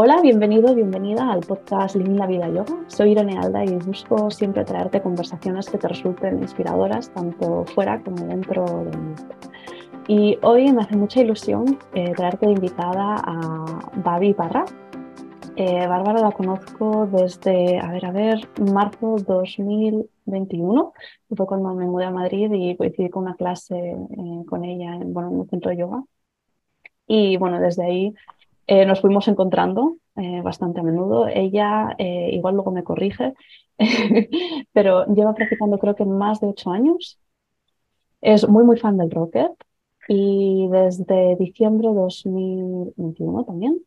Hola, bienvenido, bienvenida al podcast Living la Vida Yoga. Soy Irene Alda y busco siempre traerte conversaciones que te resulten inspiradoras, tanto fuera como dentro del mundo. Y hoy me hace mucha ilusión eh, traerte de invitada a Babi Barra. Eh, Bárbara la conozco desde, a ver, a ver, marzo 2021, que fue cuando me mudé a Madrid y coincidí con una clase eh, con ella en, bueno, en un centro de yoga. Y bueno, desde ahí eh, nos fuimos encontrando eh, bastante a menudo. Ella eh, igual luego me corrige, pero lleva practicando creo que más de ocho años. Es muy, muy fan del rocket y desde diciembre de 2021 también,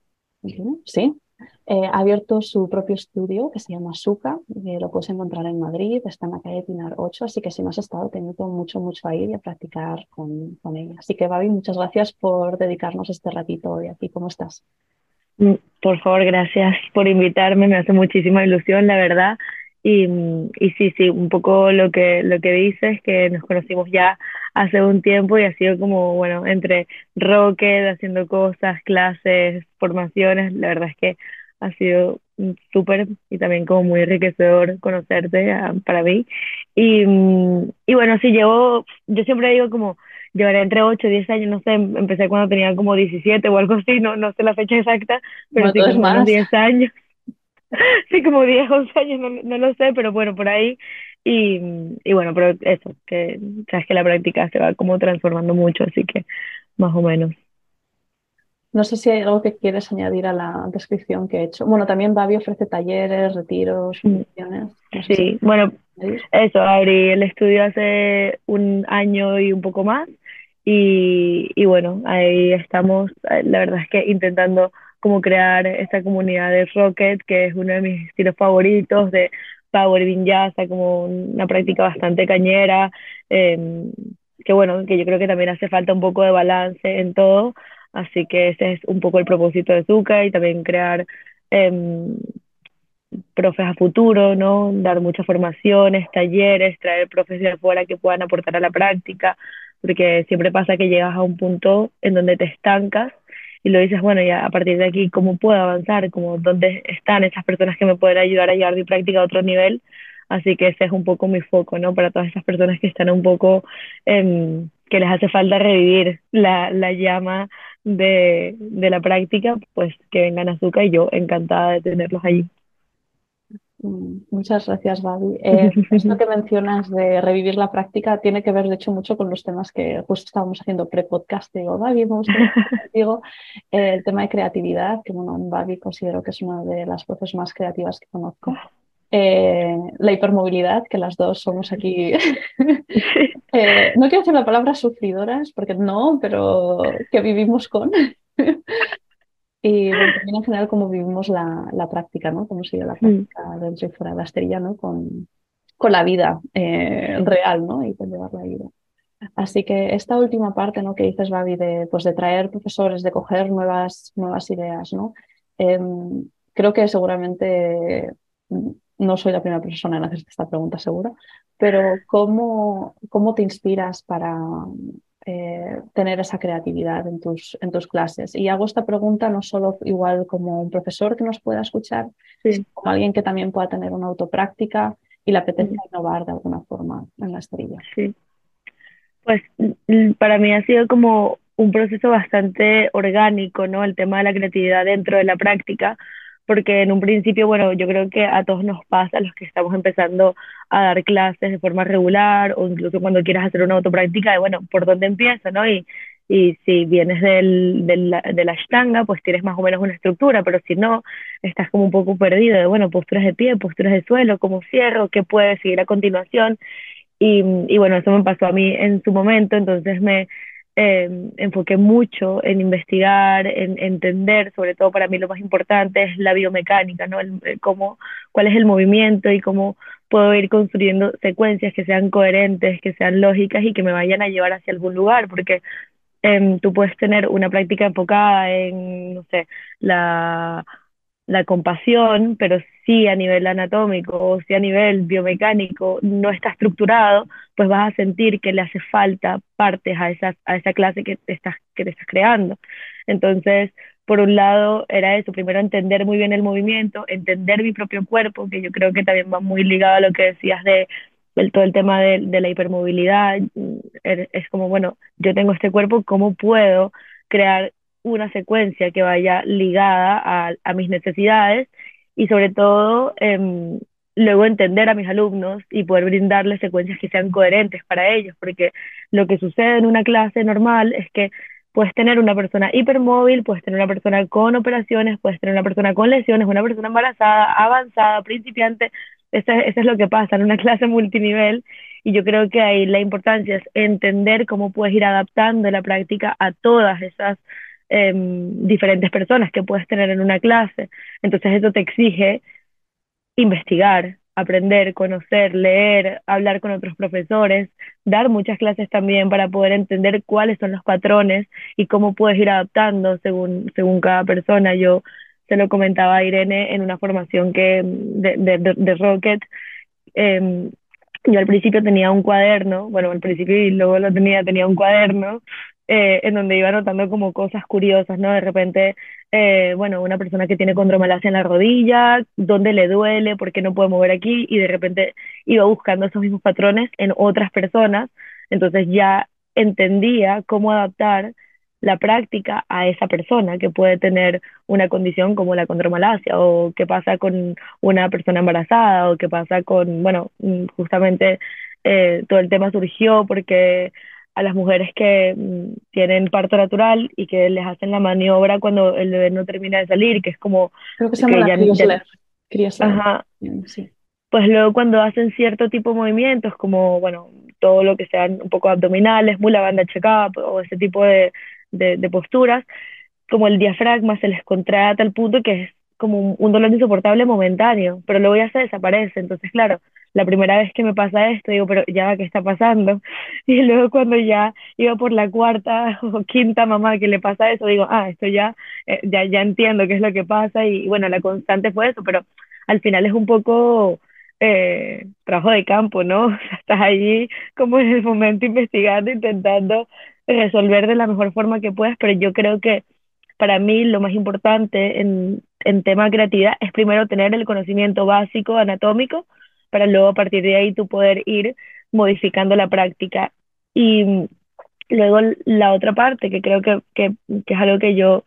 sí, eh, ha abierto su propio estudio que se llama que lo puedes encontrar en Madrid, está en la calle Pinar 8, así que si no has estado, te mucho, mucho a ir y a practicar con, con ella. Así que, Babi, muchas gracias por dedicarnos este ratito hoy aquí. ¿Cómo estás? Mm, por favor, gracias por invitarme, me hace muchísima ilusión, la verdad. Y, y sí, sí, un poco lo que, lo que dices, que nos conocimos ya hace un tiempo y ha sido como, bueno, entre Rocket, haciendo cosas, clases, formaciones, la verdad es que ha sido súper y también como muy enriquecedor conocerte ah, para mí. Y, y bueno, sí, llevo, yo siempre digo como, llevaré entre 8 y 10 años, no sé, empecé cuando tenía como 17 o algo así, no, no sé la fecha exacta, pero sí como unos 10 años. sí, como 10, 11 años, no, no lo sé, pero bueno, por ahí. Y, y bueno, pero eso, que sabes que la práctica se va como transformando mucho, así que más o menos. No sé si hay algo que quieres añadir a la descripción que he hecho. Bueno, también Babi ofrece talleres, retiros, mm. funciones. sí, bueno, eso, abrí el estudio hace un año y un poco más y, y bueno, ahí estamos, la verdad es que intentando como crear esta comunidad de Rocket, que es uno de mis estilos favoritos, de Power Vinyasa, como una práctica bastante cañera, em, que bueno, que yo creo que también hace falta un poco de balance en todo, así que ese es un poco el propósito de Zuka y también crear em, profes a futuro, ¿no? Dar muchas formaciones, talleres, traer profes de afuera que puedan aportar a la práctica, porque siempre pasa que llegas a un punto en donde te estancas y lo dices, bueno, ya a partir de aquí, ¿cómo puedo avanzar? Como, ¿Dónde están esas personas que me pueden ayudar a llevar mi práctica a otro nivel? Así que ese es un poco mi foco, ¿no? Para todas esas personas que están un poco, eh, que les hace falta revivir la, la llama de, de la práctica, pues que vengan a Zuka y yo encantada de tenerlos allí. Mm, muchas gracias, Babi. Eh, esto que mencionas de revivir la práctica tiene que ver, de hecho, mucho con los temas que justo estábamos haciendo pre-podcast. Digo, Babi, me digo, eh, el tema de creatividad, que bueno, Babi considero que es una de las voces más creativas que conozco. Eh, la hipermovilidad, que las dos somos aquí. Eh, no quiero decir la palabra sufridoras, porque no, pero que vivimos con. Y también en general cómo vivimos la, la práctica, ¿no? Cómo sigue la mm. práctica dentro y fuera de la estrella, ¿no? Con, con la vida eh, real, ¿no? Y con llevar la vida. Así que esta última parte, ¿no? Que dices, Babi, de, pues de traer profesores, de coger nuevas, nuevas ideas, ¿no? Em, creo que seguramente mm, no soy la primera persona en hacerte esta pregunta, segura, pero ¿cómo, cómo te inspiras para, eh, tener esa creatividad en tus, en tus clases. Y hago esta pregunta no solo igual como un profesor que nos pueda escuchar, sino como alguien que también pueda tener una autopráctica y le apetece innovar de alguna forma en la estrella. Sí. Pues para mí ha sido como un proceso bastante orgánico, ¿no? El tema de la creatividad dentro de la práctica, porque en un principio, bueno, yo creo que a todos nos pasa, los que estamos empezando a dar clases de forma regular o incluso cuando quieras hacer una autopráctica, de, bueno, ¿por dónde empiezo, no? Y, y si vienes del, del, de la ashtanga, pues tienes más o menos una estructura, pero si no, estás como un poco perdido de, bueno, posturas de pie, posturas de suelo, cómo cierro, qué puede seguir a continuación. Y, y bueno, eso me pasó a mí en su momento, entonces me, eh, enfoqué mucho en investigar, en entender, sobre todo para mí lo más importante es la biomecánica, ¿no? El, cómo, cuál es el movimiento y cómo puedo ir construyendo secuencias que sean coherentes, que sean lógicas y que me vayan a llevar hacia algún lugar, porque eh, tú puedes tener una práctica enfocada en, no sé, la la compasión, pero si a nivel anatómico o si a nivel biomecánico no está estructurado, pues vas a sentir que le hace falta partes a esa, a esa clase que te estás, que te estás creando. Entonces, por un lado era eso, primero entender muy bien el movimiento, entender mi propio cuerpo, que yo creo que también va muy ligado a lo que decías de, todo el tema de, de la hipermovilidad. Es como, bueno, yo tengo este cuerpo, ¿cómo puedo crear una secuencia que vaya ligada a, mis necesidades y sobre todo eh, luego entender a mis alumnos y poder brindarles secuencias que sean coherentes para ellos, porque lo que sucede en una clase normal es que puedes tener una persona hipermóvil, puedes tener una persona con operaciones, puedes tener una persona con lesiones, una persona embarazada, avanzada, principiante, eso, eso es lo que pasa en una clase multinivel y yo creo que ahí la importancia es entender cómo puedes ir adaptando la práctica a todas esas em, diferentes personas que puedes tener en una clase. Entonces eso te exige investigar, aprender, conocer, leer, hablar con otros profesores, dar muchas clases también para poder entender cuáles son los patrones y cómo puedes ir adaptando según, según cada persona. Yo se lo comentaba a Irene en una formación que, de, de, de Rocket. Eh, yo al principio tenía un cuaderno, bueno, al principio y luego lo tenía, tenía un cuaderno eh, en donde iba anotando como cosas curiosas, ¿no? De repente, eh, bueno, una persona que tiene condromalacia en la rodilla, dónde le duele, por qué no puede mover aquí, y de repente iba buscando esos mismos patrones en otras personas, entonces ya entendía cómo adaptar la práctica a esa persona que puede tener una condición como la condromalacia o qué pasa con una persona embarazada o qué pasa con, bueno, mm, justamente eh, todo el tema surgió porque a las mujeres que mm, tienen parto natural y que les hacen la maniobra cuando el bebé no termina de salir, que es como... Creo que se llama la Ajá. Sí. Pues luego cuando hacen cierto tipo de movimientos, como, bueno, todo lo que sean un poco abdominales, muy la banda check-up o ese tipo de, de, de, posturas, como el diafragma se les contrae a tal punto que es como un dolor insoportable momentáneo, pero luego ya se desaparece. Entonces, claro, la primera vez que me pasa esto, digo, pero ya, ¿qué está pasando? Y luego cuando ya iba por la cuarta o quinta mamá que le pasa eso, digo, ah, esto ya, eh, ya, ya entiendo qué es lo que pasa y, bueno, la constante fue eso, pero al final es un poco eh, trabajo de campo, ¿no? O sea, estás allí como en el momento investigando, intentando resolver de la mejor forma que puedas, pero yo creo que para mí lo más importante en, en tema de creatividad es primero tener el conocimiento básico anatómico para luego a partir de ahí tú poder ir modificando la práctica. Y luego la otra parte, que creo que, que, que es algo que yo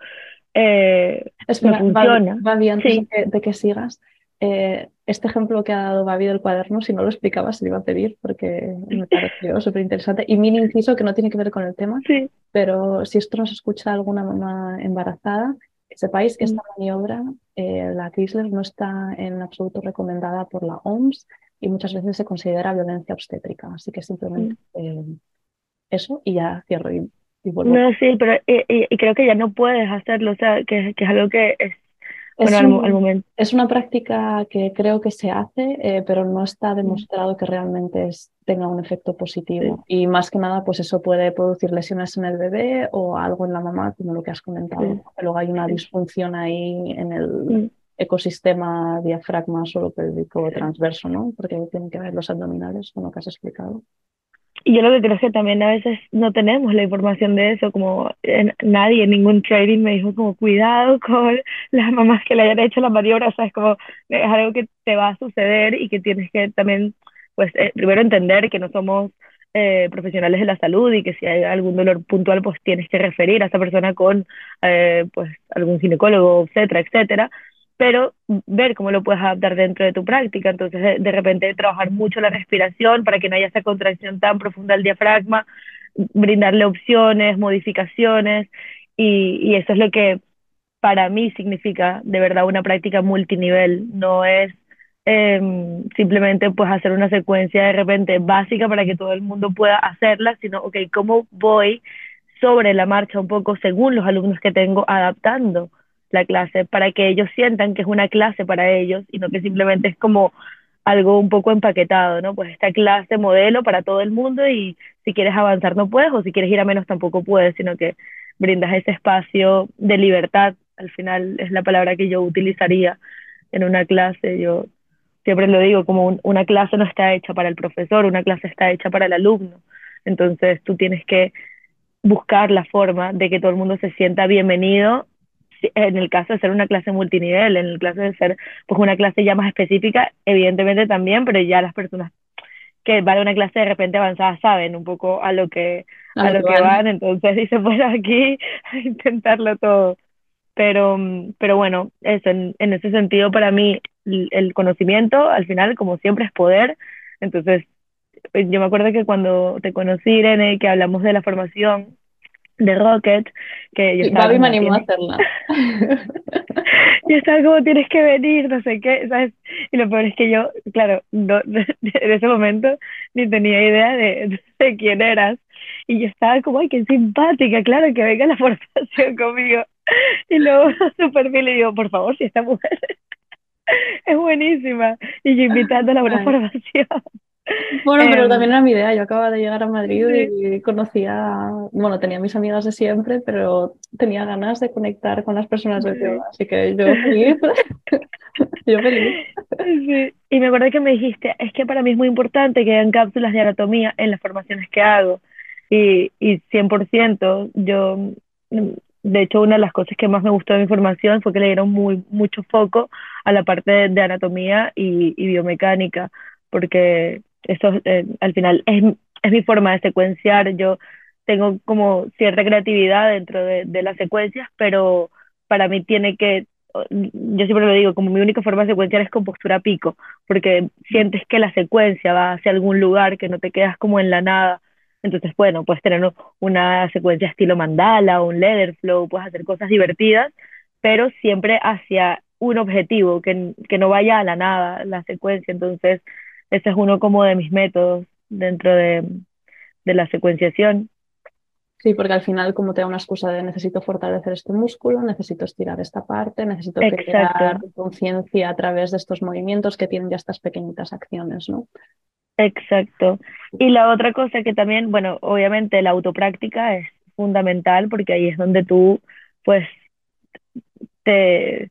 eh, Espera, funciona. Babi, antes de, que, sigas, eh, este ejemplo que ha dado Babi del cuaderno, si no lo explicaba, se lo iba a pedir porque me pareció súper interesante. Y mini inciso que no tiene que ver con el tema, sí. pero si esto nos escucha alguna mamá embarazada, sepáis que esta maniobra, eh, la Chrysler, no está en absoluto recomendada por la OMS y muchas veces se considera violencia obstétrica. Así que simplemente mm. eh, eso y ya cierro y, vuelvo. No, sí, pero y, creo que ya no puedes hacerlo, o sea, que, que es algo que es bueno, al, momento. es, una práctica que creo que se hace, eh, pero no está mm. demostrado que realmente es, tenga un efecto positivo. Y más que nada, pues eso puede producir lesiones en el bebé o algo en la mamá, como lo que has comentado. Luego hay una disfunción ahí en el mm. ecosistema diafragma solo pélvico transverso, ¿no? Porque tienen que ver los abdominales, con lo que has explicado. Y yo lo que creo es que también a veces no tenemos la información de eso, como en, nadie, ningún trading me dijo como cuidado con las mamás que le hayan hecho la maniobra, o sea, es como es algo que te va a suceder y que tienes que también, pues, eh, primero entender que no somos eh, profesionales de la salud y que si hay algún dolor puntual, pues tienes que referir a esa persona con, eh, pues, algún ginecólogo, etcétera, etcétera pero ver cómo lo puedes adaptar dentro de tu práctica. Entonces, de, repente, trabajar mucho la respiración para que no haya esa contracción tan profunda del diafragma, brindarle opciones, modificaciones, y, y eso es lo que para mí significa de verdad una práctica multinivel. No es eh, simplemente pues hacer una secuencia de repente básica para que todo el mundo pueda hacerla, sino, ok, ¿cómo voy sobre la marcha un poco según los alumnos que tengo adaptando? La clase para que ellos sientan que es una clase para ellos y no que simplemente es como algo un poco empaquetado, ¿no? Pues esta clase modelo para todo el mundo y si quieres avanzar no puedes o si quieres ir a menos tampoco puedes, sino que brindas ese espacio de libertad, al final es la palabra que yo utilizaría en una clase, yo siempre lo digo, como una clase no está hecha para el profesor, una clase está hecha para el alumno, entonces tú tienes que buscar la forma de que todo el mundo se sienta bienvenido en el caso de ser una clase multinivel, en el caso de ser pues una clase ya más específica, evidentemente también, pero ya las personas que van a una clase de repente avanzada saben un poco a lo que, a, lo que van. entonces dice, pues aquí a intentarlo todo. Pero, pero bueno, eso, en, en ese sentido para mí el conocimiento al final como siempre es poder, entonces yo me acuerdo que cuando te conocí, Irene, que hablamos de la formación de Rocket, que yo estaba... me animó a hacerla. yo estaba como, tienes que venir, no sé qué, ¿sabes? Y lo peor es que yo, claro, no, en ese momento ni tenía idea de, de quién eras. Y yo estaba como, ay, qué simpática, claro, que venga la formación conmigo. Y luego súper bien le digo, por favor, si esta mujer es buenísima. Y yo invitando a la formación. Bueno, pero em, también era mi idea. Yo acababa de llegar a Madrid y conocía, bueno, tenía mis amigas de siempre, pero tenía ganas de conectar con las personas de yoga. Así que yo feliz. yo feliz. Sí. Y me acuerdo que me dijiste, es que para mí es muy importante que hayan cápsulas de anatomía en las formaciones que hago. Y, y 100%, yo, de hecho, una de las cosas que más me gustó de mi formación fue que le dieron muy, mucho foco a la parte de, anatomía y, y biomecánica, porque eso eh, al final es, es mi forma de secuenciar. Yo tengo como cierta creatividad dentro de, de las secuencias, pero para mí tiene que, yo siempre lo digo, como mi única forma de secuenciar es con postura pico, porque sientes que la secuencia va hacia algún lugar, que no te quedas como en la nada. Entonces, bueno, puedes tener una secuencia estilo mandala o un leather flow, puedes hacer cosas divertidas, pero siempre hacia un objetivo, que, que no vaya a la nada la secuencia. Entonces, ese es uno como de mis métodos dentro de, de la secuenciación. Sí, porque al final como te da una excusa de necesito fortalecer este músculo, necesito estirar esta parte, necesito crear conciencia a través de estos movimientos que tienen ya estas pequeñitas acciones, ¿no? Exacto. Y la otra cosa que también, bueno, obviamente la autopráctica es fundamental porque ahí es donde tú, pues, te,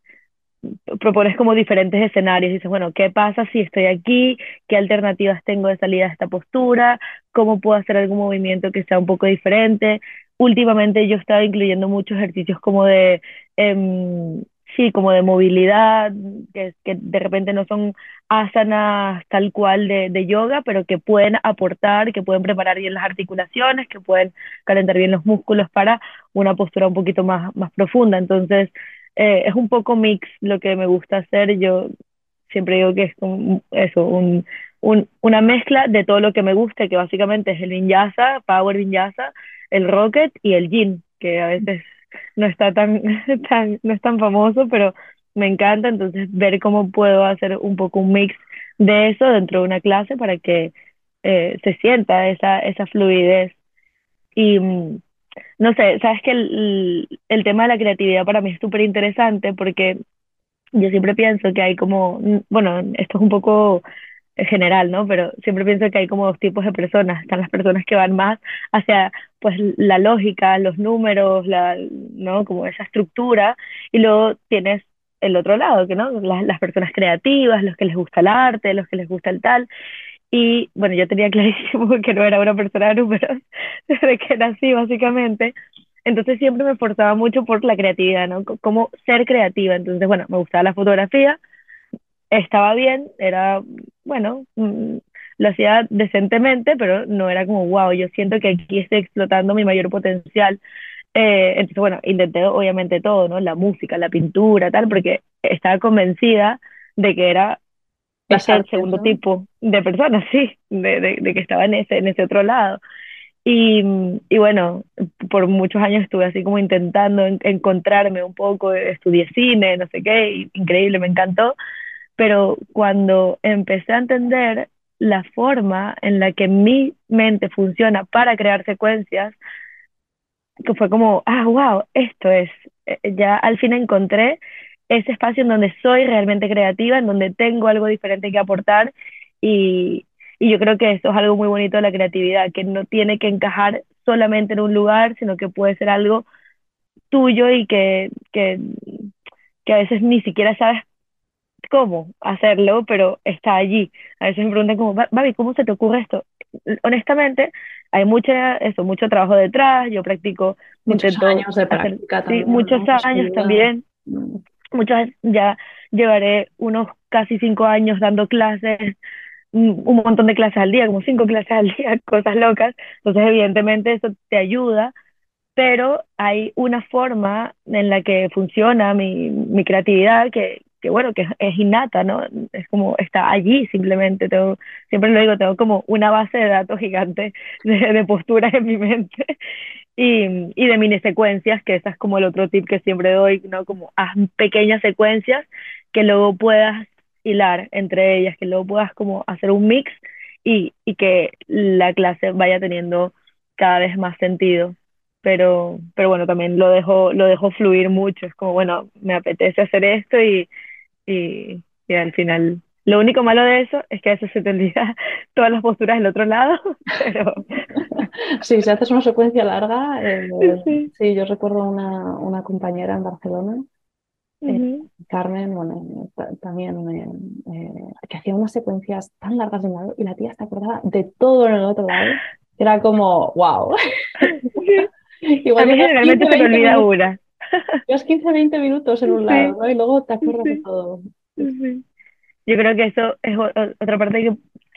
propones como diferentes escenarios. Dices, bueno, ¿qué pasa si estoy aquí? ¿Qué alternativas tengo de salida a esta postura? ¿Cómo puedo hacer algún movimiento que sea un poco diferente? Últimamente yo estaba incluyendo muchos ejercicios como de, em, sí, como de movilidad, que, que, de repente no son asanas tal cual de, de yoga, pero que pueden aportar, que pueden preparar bien las articulaciones, que pueden calentar bien los músculos para una postura un poquito más, más profunda. Entonces, eh, es un poco mix lo que me gusta hacer. Yo siempre digo que es eso, un, un, una mezcla de todo lo que me gusta, que básicamente es el vinyasa, power vinyasa, el rocket y el yin, que a veces no está tan, tan, no es tan famoso, pero me encanta, entonces ver cómo puedo hacer un poco un mix de eso dentro de una clase para que eh, se sienta esa, esa fluidez. Y, mm, no sé, sabes que el, el tema de la creatividad para mí es súper interesante porque yo siempre pienso que hay como, bueno, esto es un poco general, ¿no? Pero siempre pienso que hay como dos tipos de personas. Están las personas que van más hacia pues la lógica, los números, la, ¿no? Como esa estructura, y luego tienes el otro lado, que no, las, las personas creativas, los que les gusta el arte, los que les gusta el tal. Y bueno, yo tenía clarísimo que no era una persona de números desde que nací, básicamente. Entonces siempre me esforzaba mucho por la creatividad, ¿no? Cómo ser creativa. Entonces, bueno, me gustaba la fotografía, estaba bien, era, bueno, mm, lo hacía decentemente, pero no era como, wow, yo siento que aquí estoy explotando mi mayor potencial. Eh, entonces, bueno, intenté obviamente todo, ¿no? La música, la pintura, tal, porque estaba convencida de que era el segundo tipo de personas, sí, de, de, de, que estaba en ese, en ese otro lado. Y, y bueno, por muchos años estuve así como intentando en, encontrarme un poco, estudié cine, no sé qué, increíble, me encantó, pero cuando empecé a entender la forma en la que mi mente funciona para crear secuencias, que fue como, ah, wow, esto es, eh, ya al fin encontré ese espacio en donde soy realmente creativa, en donde tengo algo diferente que aportar y, y yo creo que eso es algo muy bonito de la creatividad, que no tiene que encajar solamente en un lugar, sino que puede ser algo tuyo y que, que, que a veces ni siquiera sabes cómo hacerlo, pero está allí. A veces me preguntan como, Babi, ¿cómo se te ocurre esto? Honestamente, hay mucha, eso, mucho trabajo detrás, yo practico, muchos años de práctica también, sí, muchos años también, muchos, ya llevaré unos casi cinco años dando clases, un montón de clases al día, como cinco clases al día, cosas locas, entonces evidentemente eso te ayuda, pero hay una forma en la que funciona mi, mi creatividad que, que bueno, que es, innata, ¿no? Es como, está allí simplemente, tengo, siempre lo digo, tengo como una base de datos gigante de, de posturas en mi mente y, y de mini secuencias, que esa es como el otro tip que siempre doy, ¿no? Como haz pequeñas secuencias que luego puedas hilar entre ellas, que luego puedas como hacer un mix y, y que la clase vaya teniendo cada vez más sentido pero, pero bueno, también lo dejo, lo dejo fluir mucho, es como, bueno, me apetece hacer esto y, y, y al final lo único malo de eso es que a veces se te olvida todas las posturas del otro lado, pero... Sí, si haces una secuencia larga, eh, sí. yo recuerdo una, una compañera en Barcelona, eh, Carmen, bueno, también, eh, que hacía unas secuencias tan largas de un lado y la tía se acordaba de todo en el otro lado. Era como, wow. Igual a mí generalmente se me olvida una. Llevas 15, 20 minutos en un lado, ¿no? Y luego te acuerdas de todo. Yo creo que eso es otra parte que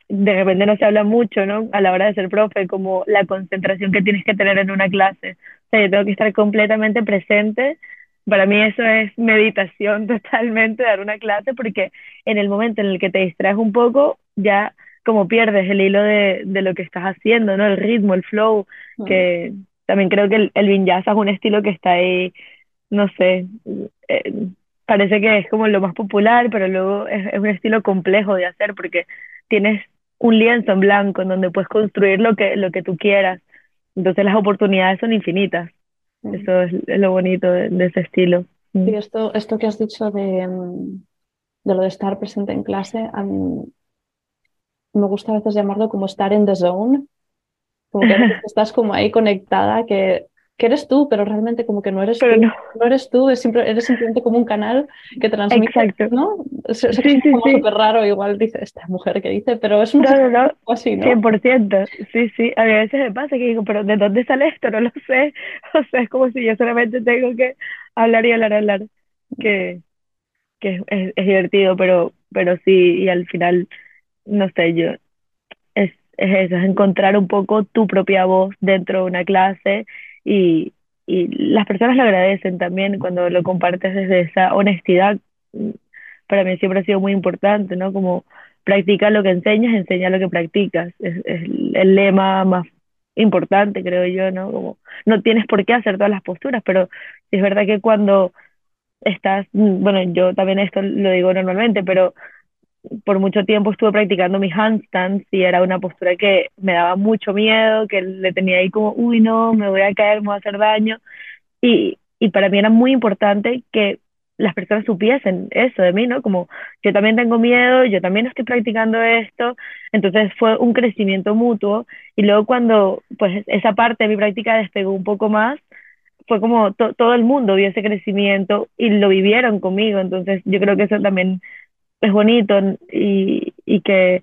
de repente no se habla mucho, ¿no? A la hora de ser profe, como la concentración que tienes que tener en una clase. O sea, yo tengo que estar completamente presente. Para mí eso es meditación totalmente, dar una clase, porque en el momento en el que te distraes un poco, ya como pierdes el hilo de, de lo que estás haciendo, ¿no? El ritmo, el flow, que también creo que el, el vinyasa es un estilo que está ahí no sé, eh, parece que es como lo más popular, pero luego es, es, un estilo complejo de hacer porque tienes un lienzo en blanco en donde puedes construir lo que, lo que tú quieras. Entonces las oportunidades son infinitas. Mm. Eso es, es, lo bonito de, de ese estilo. Mm. Sí, esto, esto que has dicho de, mm, de lo de estar presente en clase, a mí me gusta a veces llamarlo como estar en the zone, como que estás como ahí conectada, que que eres tú, pero realmente como que no eres tú, no. no. eres tú, es simple, eres simplemente como un canal que transmite, Exacto. ¿no? Es, es sí, sí, como sí. súper raro, igual dice esta mujer que dice, pero es un no, no, así, ¿no? 100%, sí, sí, a veces me pasa que digo, pero ¿de dónde sale esto? No lo sé, o sea, es como si yo solamente tengo que hablar y hablar, hablar, que, que es, es divertido, pero, pero sí, y al final, no sé, yo, es, es eso, es encontrar un poco tu propia voz dentro de una clase y, y las personas lo agradecen también cuando lo compartes desde esa honestidad. Para mí siempre ha sido muy importante, ¿no? Como practica lo que enseñas, enseña lo que practicas. Es, es el lema más importante, creo yo, ¿no? Como no tienes por qué hacer todas las posturas, pero es verdad que cuando estás, bueno, yo también esto lo digo normalmente, pero por mucho tiempo estuve practicando mis handstands y era una postura que me daba mucho miedo, que le tenía ahí como, uy, no, me voy a caer, me voy a hacer daño. Y, y para mí era muy importante que las personas supiesen eso de mí, ¿no? Como yo también tengo miedo, yo también estoy practicando esto, entonces fue un crecimiento mutuo y luego cuando pues esa parte de mi práctica despegó un poco más, fue como to todo el mundo vio ese crecimiento y lo vivieron conmigo, entonces yo creo que eso también es bonito y, y que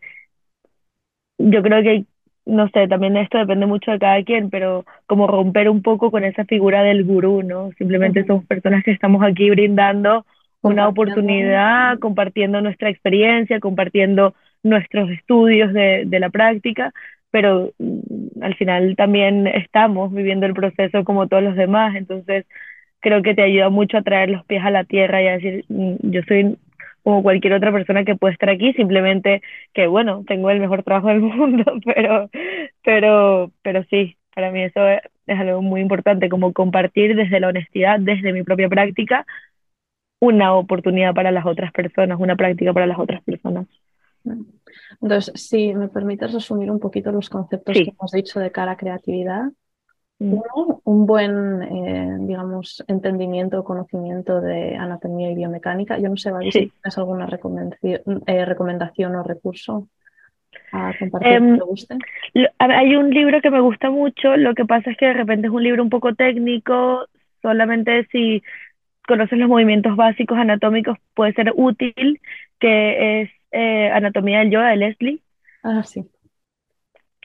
yo creo que, no sé, también esto depende mucho de cada quien, pero como romper un poco con esa figura del gurú, ¿no? Simplemente uh -huh. somos personas que estamos aquí brindando una oportunidad, compartiendo nuestra experiencia, compartiendo nuestros estudios de, de la práctica, pero mm, al final también estamos viviendo el proceso como todos los demás, entonces creo que te ayuda mucho a traer los pies a la tierra y a decir, mm, yo soy como cualquier otra persona que puede estar aquí, simplemente que bueno, tengo el mejor trabajo del mundo, pero, pero, pero sí, para mí eso es, es algo muy importante, como compartir desde la honestidad, desde mi propia práctica, una oportunidad para las otras personas, una práctica para las otras personas. Entonces, si me permites resumir un poquito los conceptos sí. que hemos dicho de cara a creatividad, uno, un buen, eh, digamos, entendimiento o conocimiento de anatomía y biomecánica. Yo no sé, sí. si tienes alguna recomendación, eh, recomendación o recurso a compartir um, que te guste. Hay un libro que me gusta mucho, lo que pasa es que de repente es un libro un poco técnico, solamente si conoces los movimientos básicos anatómicos, puede ser útil, que es eh, Anatomía del Yoga de Leslie. Ah, sí.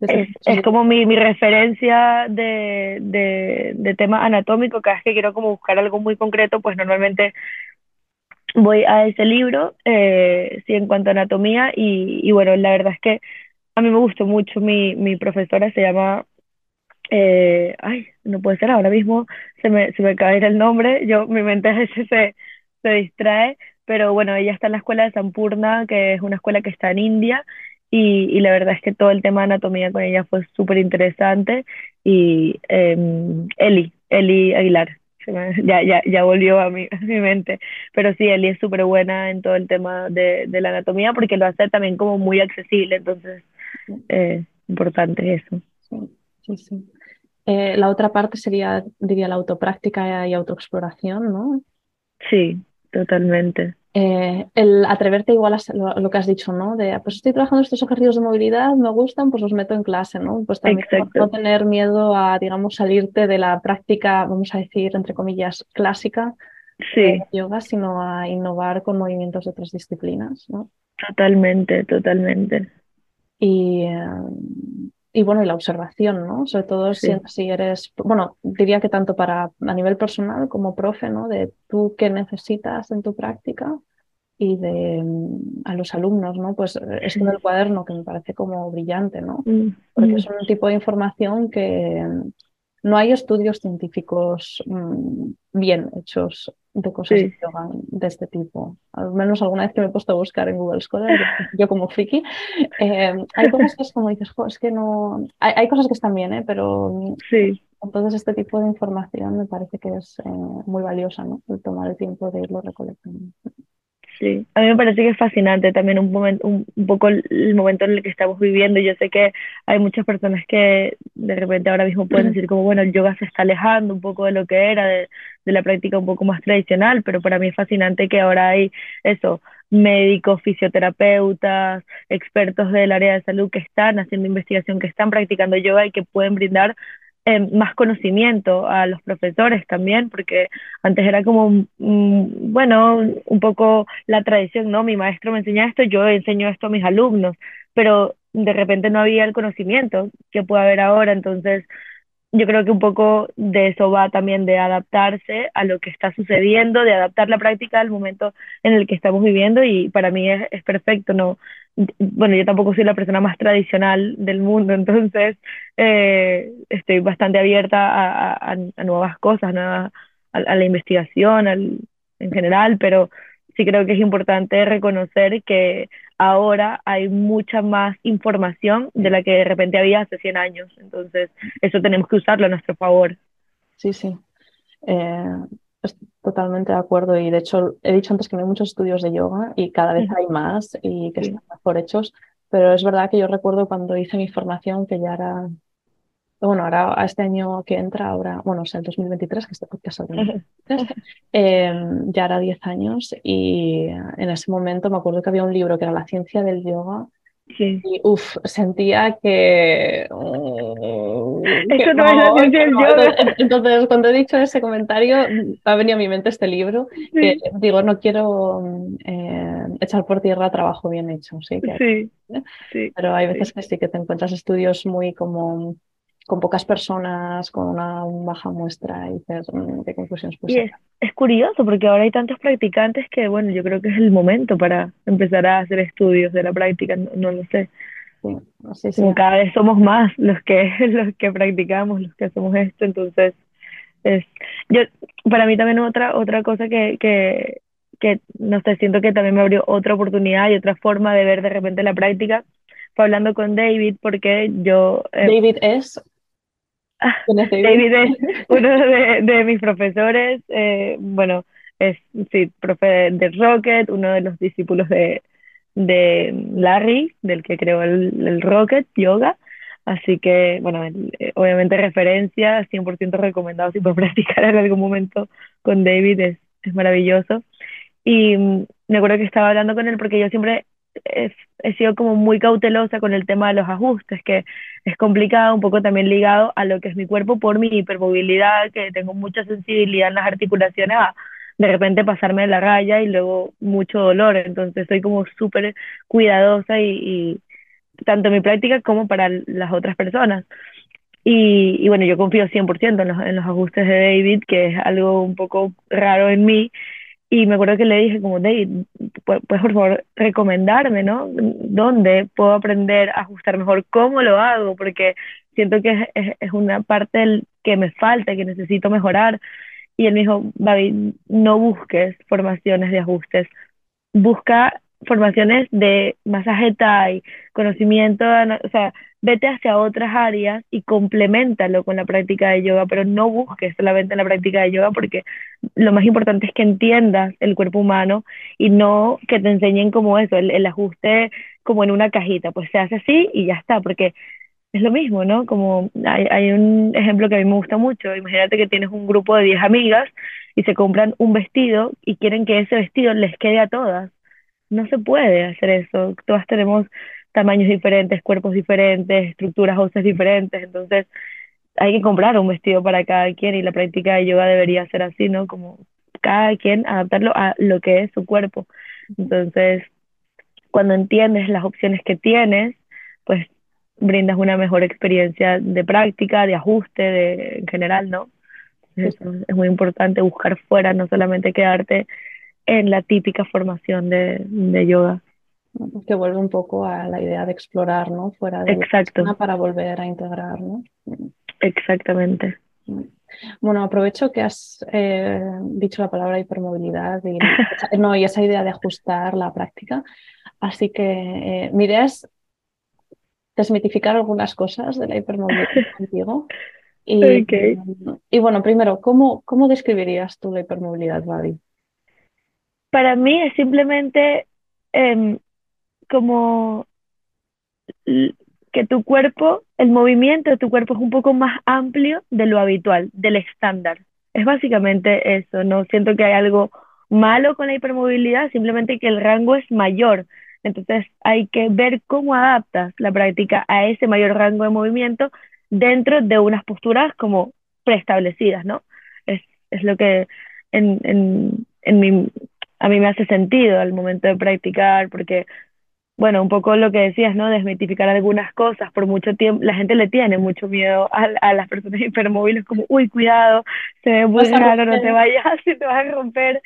Es, es, como mi, mi referencia de, de, de, tema anatómico, cada vez que quiero como buscar algo muy concreto, pues normalmente voy a ese libro, eh, sí, en cuanto a anatomía, y, y, bueno, la verdad es que a mí me gustó mucho, mi, mi profesora se llama, eh, ay, no puede ser, ahora mismo se me, se me cae el nombre, yo, mi mente a veces se, se distrae, pero bueno, ella está en la escuela de Sampurna, que es una escuela que está en India, y, y la verdad es que todo el tema de anatomía con ella fue súper interesante, y eh, Eli, Eli Aguilar, ya, ya, ya volvió a mi, a mi mente. Pero sí, Eli es súper buena en todo el tema de, de, la anatomía porque lo hace también como muy accesible, entonces, eh, importante eso. Sí, sí, sí. Eh, la otra parte sería, diría, la autopráctica y autoexploración, ¿no? Sí, totalmente. Eh, el atreverte igual a lo, lo, que has dicho, ¿no? De, pues estoy trabajando estos ejercicios de movilidad, me gustan, pues los meto en clase, ¿no? Pues también Exacto. no tener miedo a, digamos, salirte de la práctica, vamos a decir, entre comillas, clásica sí. de yoga, sino a innovar con movimientos de otras disciplinas, ¿no? Totalmente, totalmente. Y, eh, y bueno, y la observación, ¿no? Sobre todo sí. si, si, eres, bueno, diría que tanto para a nivel personal como profe, ¿no? De tú qué necesitas en tu práctica y de a los alumnos, ¿no? Pues esto del cuaderno que me parece como brillante, ¿no? Porque es un tipo de información que no hay estudios científicos bien hechos de cosas Sí. de yoga de este tipo. Al menos alguna vez que me he puesto a buscar en Google Scholar, yo, como friki, eh, hay cosas que es como dices, "Jo, es que no... Hay, hay cosas que están bien, ¿eh? pero Sí, entonces este tipo de información me parece que es eh, muy valiosa, ¿no? El tomar el tiempo de irlo recolectando. Sí. A mí me parece que es fascinante también un momento, un, un poco el, el momento en el que estamos viviendo. Yo sé que hay muchas personas que de repente ahora mismo pueden decir como, bueno, el yoga se está alejando un poco de lo que era, de, de la práctica un poco más tradicional, pero para mí es fascinante que ahora hay eso, médicos, fisioterapeutas, expertos del área de salud que están haciendo investigación, que están practicando yoga y que pueden brindar eh, más conocimiento a los profesores también, porque antes era como, mm, bueno, un poco la tradición, ¿no? Mi maestro me enseña esto, yo enseño esto a mis alumnos, pero de repente no había el conocimiento que puede haber ahora, entonces yo creo que un poco de eso va también de adaptarse a lo que está sucediendo, de adaptar la práctica al momento en el que estamos viviendo y para mí es, es perfecto, no, bueno, yo tampoco soy la persona más tradicional del mundo, entonces eh, estoy bastante abierta a, a, a nuevas cosas, nuevas, a, a, la investigación al, en general, pero sí creo que es importante reconocer que ahora hay mucha más información de la que de repente había hace 100 años, entonces eso tenemos que usarlo a nuestro favor. Sí, sí. Eh, Totalmente de acuerdo y de hecho he dicho antes que no hay muchos estudios de yoga y cada vez hay más y que sí. están mejor hechos, pero es verdad que yo recuerdo cuando hice mi formación que ya era, bueno, ahora a este año que entra, ahora, bueno, o sea, el 2023, que este podcast es el 2023, eh, ya era 10 años y en ese momento me acuerdo que había un libro que era La ciencia del yoga Sí. Y uff, sentía que. Uh, Eso que no, no, es la ciencia del no. yoga. Entonces, cuando he dicho ese comentario, ha venido a mi mente este libro. Sí. Que, digo, no quiero eh, echar por tierra trabajo bien hecho. Sí, que, sí. sí. Pero hay veces que sí que te encuentras estudios muy como con pocas personas, con una baja muestra y dices, mmm, ¿qué conclusiones pues y es, es, curioso porque ahora hay tantos practicantes que, bueno, yo creo que es el momento para empezar a hacer estudios de la práctica, no, no lo sé. Sí. Como cada vez somos más los que, los que practicamos, los que hacemos esto, entonces es, yo, para mí también otra, otra cosa que, que, que, no sé, siento que también me abrió otra oportunidad y otra forma de ver de repente la práctica, fue hablando con David porque yo... Eh, David es... David es uno de, de mis profesores, eh, bueno, es sí, profe de, Rocket, uno de los discípulos de, de Larry, del que creó el, el Rocket Yoga. Así que, bueno, eh, obviamente referencia, 100% recomendado si puedo practicar en algún momento con David, es, es maravilloso. Y mm, me acuerdo que estaba hablando con él porque yo siempre he, he, sido como muy cautelosa con el tema de los ajustes, que es complicado, un poco también ligado a lo que es mi cuerpo por mi hipermovilidad, que tengo mucha sensibilidad en las articulaciones a de repente pasarme de la raya y luego mucho dolor. Entonces soy como súper cuidadosa y, y, tanto en mi práctica como para las otras personas. Y, y bueno, yo confío 100% en los, en los ajustes de David, que es algo un poco raro en mí. Y me acuerdo que le dije como, David, ¿puedes por favor recomendarme, ¿no? ¿Dónde puedo aprender a ajustar mejor? ¿Cómo lo hago? Porque siento que es, es, es una parte que me falta, que necesito mejorar. Y él me dijo, David, no busques formaciones de ajustes, busca formaciones de masaje Thai, conocimiento, o sea, vete hacia otras áreas y complementalo con la práctica de yoga, pero no busques solamente la práctica de yoga porque lo más importante es que entiendas el cuerpo humano y no que te enseñen como eso, el, el ajuste como en una cajita, pues se hace así y ya está, porque es lo mismo, ¿no? Como hay, hay un ejemplo que a mí me gusta mucho. Imagínate que tienes un grupo de 10 amigas y se compran un vestido y quieren que ese vestido les quede a todas. No se puede hacer eso. Todas tenemos tamaños diferentes, cuerpos diferentes, estructuras óseas diferentes. Entonces, hay que comprar un vestido para cada quien y la práctica de yoga debería ser así, ¿no? Como cada quien adaptarlo a lo que es su cuerpo. Entonces, cuando entiendes las opciones que tienes, pues brindas una mejor experiencia de práctica, de ajuste, de, en general, ¿no? Eso es muy importante buscar fuera, no solamente quedarte en la típica formación de, de yoga. Pues que vuelve un poco a la idea de explorar, ¿no? Fuera de Exacto. la para volver a integrar, ¿no? Exactamente. Bueno, aprovecho que has eh, dicho la palabra hipermovilidad y, no, y esa idea de ajustar la práctica. Así que eh, mi idea es desmitificar algunas cosas de la hipermovilidad contigo. Y, okay. y bueno, primero, ¿cómo, ¿cómo describirías tú la hipermovilidad, Babi? Para mí es simplemente eh, como que tu cuerpo, el movimiento de tu cuerpo es un poco más amplio de lo habitual, del estándar. Es básicamente eso, no siento que hay algo malo con la hipermovilidad, simplemente que el rango es mayor. Entonces hay que ver cómo adaptas la práctica a ese mayor rango de movimiento dentro de unas posturas como preestablecidas, ¿no? Es, es lo que en, en, en a mí me hace sentido al momento de practicar, porque, bueno, un poco lo que decías, ¿no? Desmitificar algunas cosas. Por mucho tiempo, la gente le tiene mucho miedo a, a las personas hipermóviles, como, uy, cuidado, se ve muy raro, no te vayas, se te vas a romper.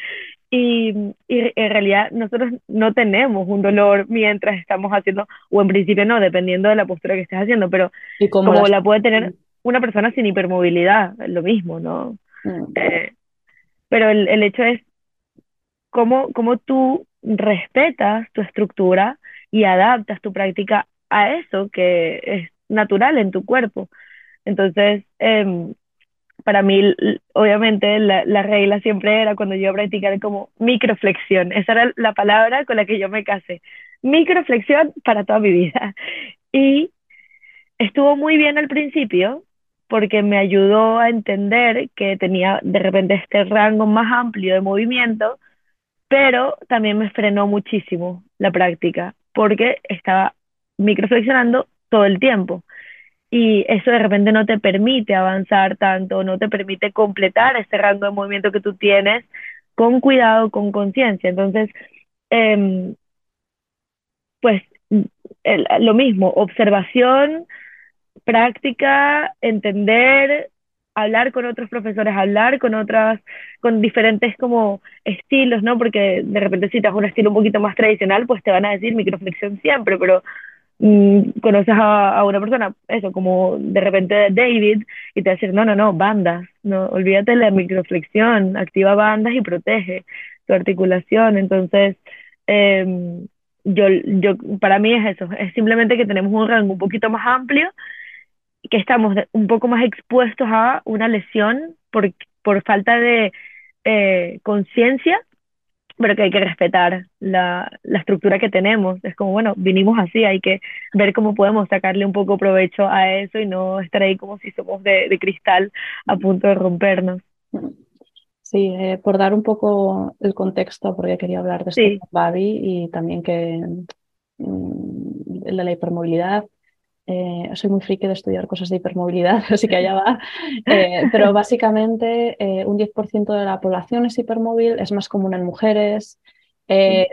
Y, y, en realidad nosotros no tenemos un dolor mientras estamos haciendo, o en principio no, dependiendo de la postura que estés haciendo, pero como las... la puede tener una persona sin hipermovilidad, lo mismo, ¿no? Mm. Eh, pero el, el hecho es cómo, cómo tú respetas tu estructura y adaptas tu práctica a eso que es natural en tu cuerpo. Entonces, eh, para mí, obviamente, la, la, regla siempre era cuando yo iba a practicar como microflexión. Esa era la palabra con la que yo me casé. Microflexión para toda mi vida. Y estuvo muy bien al principio porque me ayudó a entender que tenía de repente este rango más amplio de movimiento, pero también me frenó muchísimo la práctica porque estaba microflexionando todo el tiempo y eso de repente no te permite avanzar tanto, no te permite completar ese rango de movimiento que tú tienes con cuidado, con conciencia. Entonces, eh, pues el, lo mismo, observación, práctica, entender, hablar con otros profesores, hablar con otras, con diferentes como estilos, ¿no? Porque de repente si te das un estilo un poquito más tradicional, pues te van a decir microflexión siempre, pero Mm, conoces a, a, una persona, eso, como de repente David, y te va a decir, no, no, no, bandas, no, olvídate de la microflexión, activa bandas y protege tu articulación. Entonces, eh, yo, yo, para mí es eso, es simplemente que tenemos un rango un poquito más amplio, que estamos un poco más expuestos a una lesión por, por falta de eh, conciencia pero que hay que respetar la, la, estructura que tenemos. Es como, bueno, vinimos así, hay que ver cómo podemos sacarle un poco provecho a eso y no estar ahí como si somos de, de cristal a punto de rompernos. Sí, eh, por dar un poco el contexto, porque quería hablar de esto sí. con Babi y también que mmm, la hipermovilidad eh, soy muy friki de estudiar cosas de hipermovilidad, así que allá va. Eh, pero básicamente eh, un 10% de la población es hipermóvil, es más común en mujeres.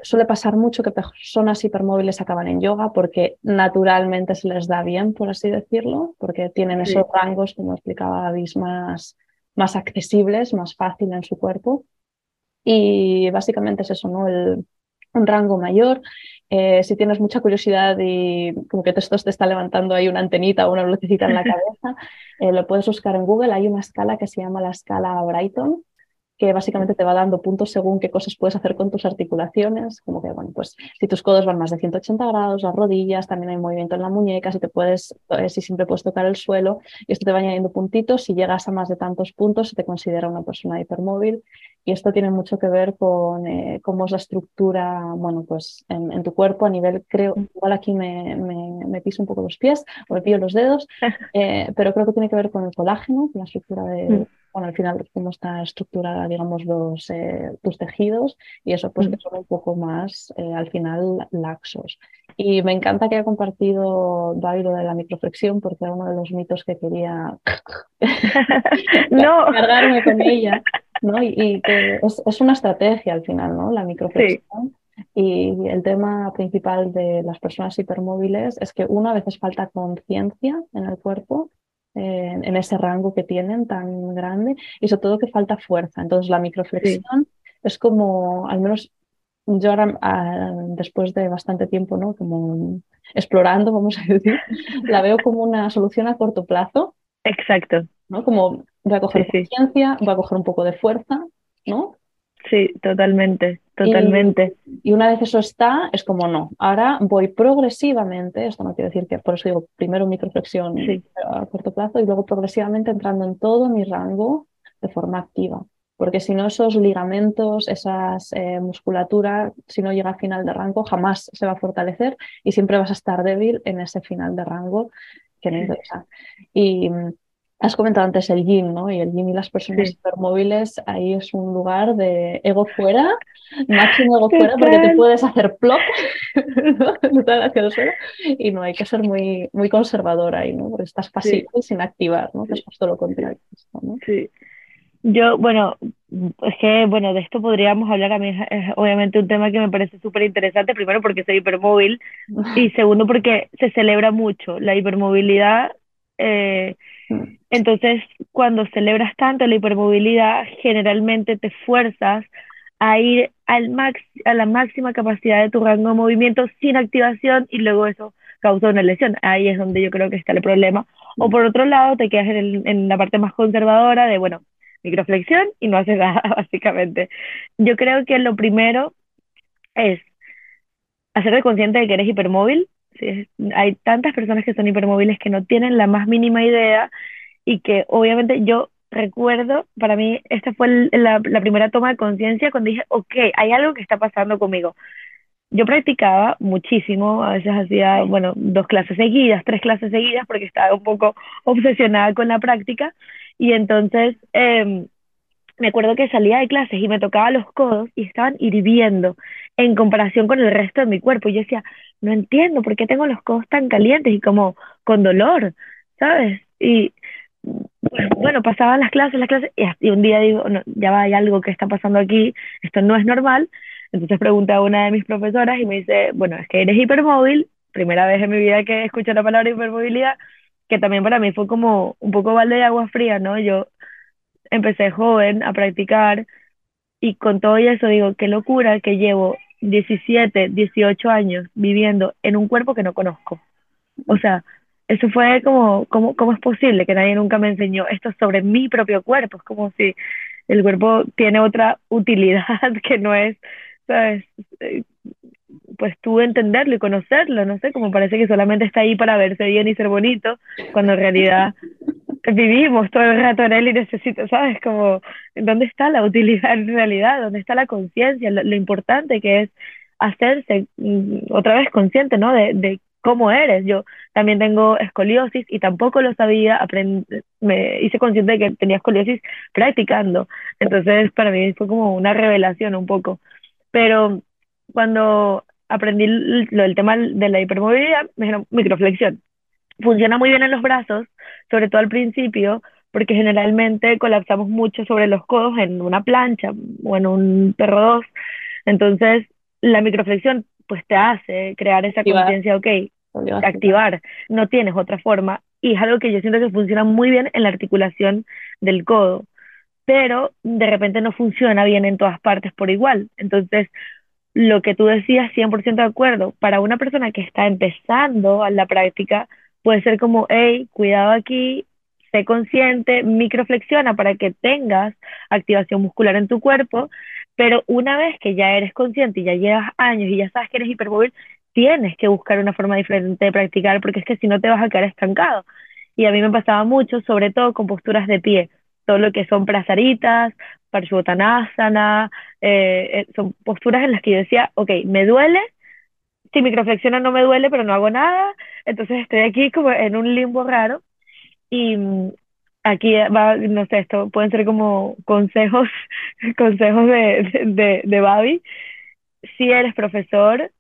suele pasar mucho que personas hipermóviles acaban en yoga porque naturalmente se les da bien, por así decirlo, porque tienen esos rangos, como explicaba David, más, más accesibles, más fácil en su cuerpo. Y básicamente es eso, ¿no? El, un rango mayor. Eh, si tienes mucha curiosidad y como que esto te está levantando ahí una antenita o una lucecita en la cabeza, eh, lo puedes buscar en Google. Hay una escala que se llama la escala Brighton, que básicamente te va dando puntos según qué cosas puedes hacer con tus articulaciones, como que, bueno, pues si tus codos van más de 180 grados, las rodillas, también hay movimiento en la muñeca, si te puedes, eh, si siempre puedes tocar el suelo, y esto te va añadiendo puntitos, si llegas a más de tantos puntos se te considera una persona hipermóvil, y esto tiene mucho que ver con eh, cómo es la estructura, bueno, pues en, tu cuerpo a nivel, creo, igual aquí me, me, piso un poco los pies o me pillo los dedos, eh, pero creo que tiene que ver con el colágeno, con la estructura de, mm bueno, al final cómo está estructurada, digamos, los, eh, tus tejidos y eso pues que son un poco más eh, al final laxos. Y me encanta que haya compartido David lo de la microflexión porque era uno de los mitos que quería no. cargarme con ella, ¿no? Y, que es, es, una estrategia al final, ¿no? La microflexión. Y el tema principal de las personas hipermóviles es que uno a veces falta conciencia en el cuerpo en ese rango que tienen tan grande y sobre todo que falta fuerza. Entonces la microflexión es como, al menos yo ahora, ah, después de bastante tiempo, ¿no? Como explorando, vamos a decir, la veo como una solución a corto plazo. Exacto. ¿no? Como voy a coger conciencia, voy a coger un poco de fuerza, ¿no? Sí, totalmente, totalmente. Y, una vez eso está, es como no. Ahora voy progresivamente, esto no quiere decir que, por eso digo, primero microflexión a corto plazo y luego progresivamente entrando en todo mi rango de forma activa. Porque si no, esos ligamentos, esa eh, musculatura, si no llega a final de rango, jamás se va a fortalecer y siempre vas a estar débil en ese final de rango que no interesa. Y Has comentado antes el gym, ¿no? Y el gym y las personas hipermóviles, ahí es un lugar de ego fuera, máximo ego fuera, porque te puedes hacer plop, ¿no? y no hay que ser muy, muy conservador ahí, ¿no? Porque estás pasivo y sin activar, ¿no? Que es justo lo contrario. ¿no? Sí. Yo, bueno, es que, bueno, de esto podríamos hablar. A mí es, obviamente un tema que me parece súper interesante, primero porque soy hipermóvil y segundo porque se celebra mucho la hipermovilidad. Eh, entonces, cuando celebras tanto la hipermovilidad, generalmente te fuerzas a ir al max, a la máxima capacidad de tu rango de movimiento sin activación y luego eso causa una lesión. Ahí es donde yo creo que está el problema. O por otro lado, te quedas en, en la parte más conservadora de, bueno, microflexión y no haces nada, básicamente. Yo creo que lo primero es hacerte consciente de que eres hipermóvil, hay tantas personas que son hipermóviles que no tienen la más mínima idea y que obviamente yo recuerdo, para mí esta fue la, la primera toma de conciencia cuando dije, ok, hay algo que está pasando conmigo. Yo practicaba muchísimo, a veces hacía, bueno, dos clases seguidas, tres clases seguidas, porque estaba un poco obsesionada con la práctica. Y entonces eh, me acuerdo que salía de clases y me tocaba los codos y estaban hirviendo en comparación con el resto de mi cuerpo. Y yo decía, no entiendo por qué tengo los codos tan calientes y como con dolor, ¿sabes? Y bueno, pasaban las clases, las clases, y, un día digo, no, ya va, hay algo que está pasando aquí, esto no es normal. Entonces pregunté a una de mis profesoras y me dice, bueno, es que eres hipermóvil, primera vez en mi vida que escucho la palabra hipermovilidad, que también para mí fue como un poco balde de agua fría, ¿no? Yo empecé joven a practicar y con todo eso digo, qué locura que llevo 17, 18 años viviendo en un cuerpo que no conozco. O sea, eso fue como, ¿cómo, cómo es posible que nadie nunca me enseñó esto sobre mi propio cuerpo? Es como si el cuerpo tiene otra utilidad que no es, ¿sabes? Eh, pues tú entenderlo y conocerlo, no sé, como parece que solamente está ahí para verse bien y ser bonito, cuando en realidad vivimos todo el rato en él y necesito, ¿sabes? Como, ¿dónde está la utilidad en realidad? ¿Dónde está la conciencia? Lo, importante que es hacerse mm, otra vez consciente, ¿no? De, de cómo eres. Yo también tengo escoliosis y tampoco lo sabía, me hice consciente de que tenía escoliosis practicando. Entonces, para mí fue como una revelación un poco. Pero cuando aprendí lo del tema de la hipermovilidad, me dijeron microflexión. Funciona muy bien en los brazos, sobre todo al principio, porque generalmente colapsamos mucho sobre los codos en una plancha o en un perro 2. Entonces, la microflexión pues te hace crear esa conciencia, ok, activar, no tienes otra forma. Y es algo que yo siento que funciona muy bien en la articulación del codo, pero de repente no funciona bien en todas partes por igual. Entonces, lo que tú decías, 100% de acuerdo, para una persona que está empezando a la práctica, puede ser como, hey, cuidado aquí, sé consciente, microflexiona para que tengas activación muscular en tu cuerpo, pero una vez que ya eres consciente y ya llevas años y ya sabes que eres hipermóvil, tienes que buscar una forma diferente de practicar porque es que si no te vas a quedar estancado. Y a mí me pasaba mucho, sobre todo con posturas de pie, todo lo que son prasaritas, parshvotanasana, eh, eh, son posturas en las que yo decía, ok, me duele, si microflexiona no me duele, pero no hago nada, entonces estoy aquí como en un limbo raro y mm, aquí va, no sé, esto pueden ser como consejos, consejos de, de, de Babi. Si eres profesor,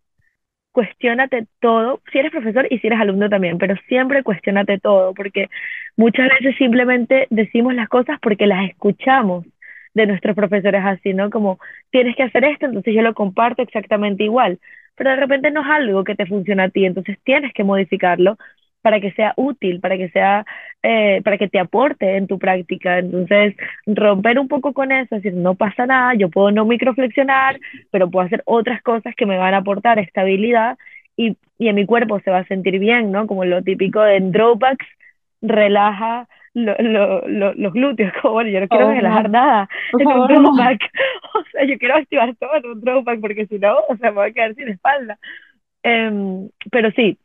cuestionate todo, si eres profesor y si eres alumno también, pero siempre cuestionate todo, porque muchas veces simplemente decimos las cosas porque las escuchamos de nuestros profesores así, ¿no? Como tienes que hacer esto, entonces yo lo comparto exactamente igual, pero de repente no es algo que te funciona a ti, entonces tienes que modificarlo para que sea útil, para que sea, eh, para que te aporte en tu práctica. Entonces, romper un poco con eso, es decir, no pasa nada, yo puedo no microflexionar, pero puedo hacer otras cosas que me van a aportar estabilidad y, y en mi cuerpo se va a sentir bien, ¿no? Como lo típico de drawbacks, relaja lo, lo, los glúteos, como bueno, yo no quiero oh, relajar nada en un drawback, o sea, yo quiero activar todo en un drawback porque si no, o sea, me voy a quedar sin espalda. Um, pero sí,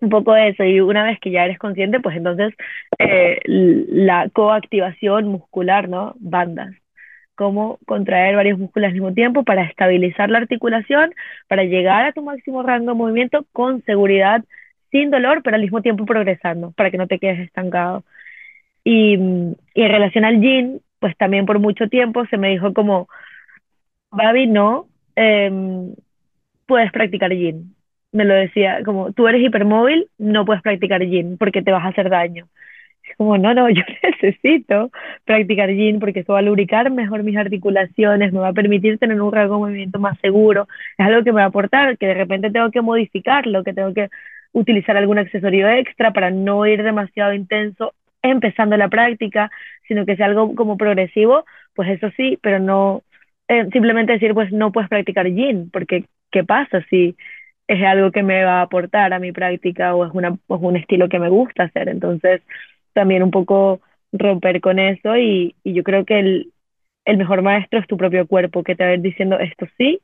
un poco eso, y una vez que ya eres consciente, pues entonces eh, la coactivación muscular, ¿no? Bandas. Cómo contraer varios músculos al mismo tiempo para estabilizar la articulación, para llegar a tu máximo rango de movimiento con seguridad, sin dolor, pero al mismo tiempo progresando, para que no te quedes estancado. Y, y en relación al yin, pues también por mucho tiempo se me dijo como, Babi, no, eh, puedes practicar yin me lo decía, como tú eres hipermóvil, no puedes practicar yin porque te vas a hacer daño. Como, no, no, yo necesito practicar yin porque eso va a lubricar mejor mis articulaciones, me va a permitir tener un rango de movimiento más seguro, es algo que me va a aportar, que de repente tengo que modificarlo, que tengo que utilizar algún accesorio extra para no ir demasiado intenso empezando la práctica, sino que sea algo como progresivo, pues eso sí, pero no eh, simplemente decir, pues no puedes practicar yin, porque ¿qué pasa si es algo que me va a aportar a mi práctica o es, una, un estilo que me gusta hacer. Entonces, también un poco romper con eso y, y yo creo que el, el, mejor maestro es tu propio cuerpo, que te va a ir diciendo esto sí,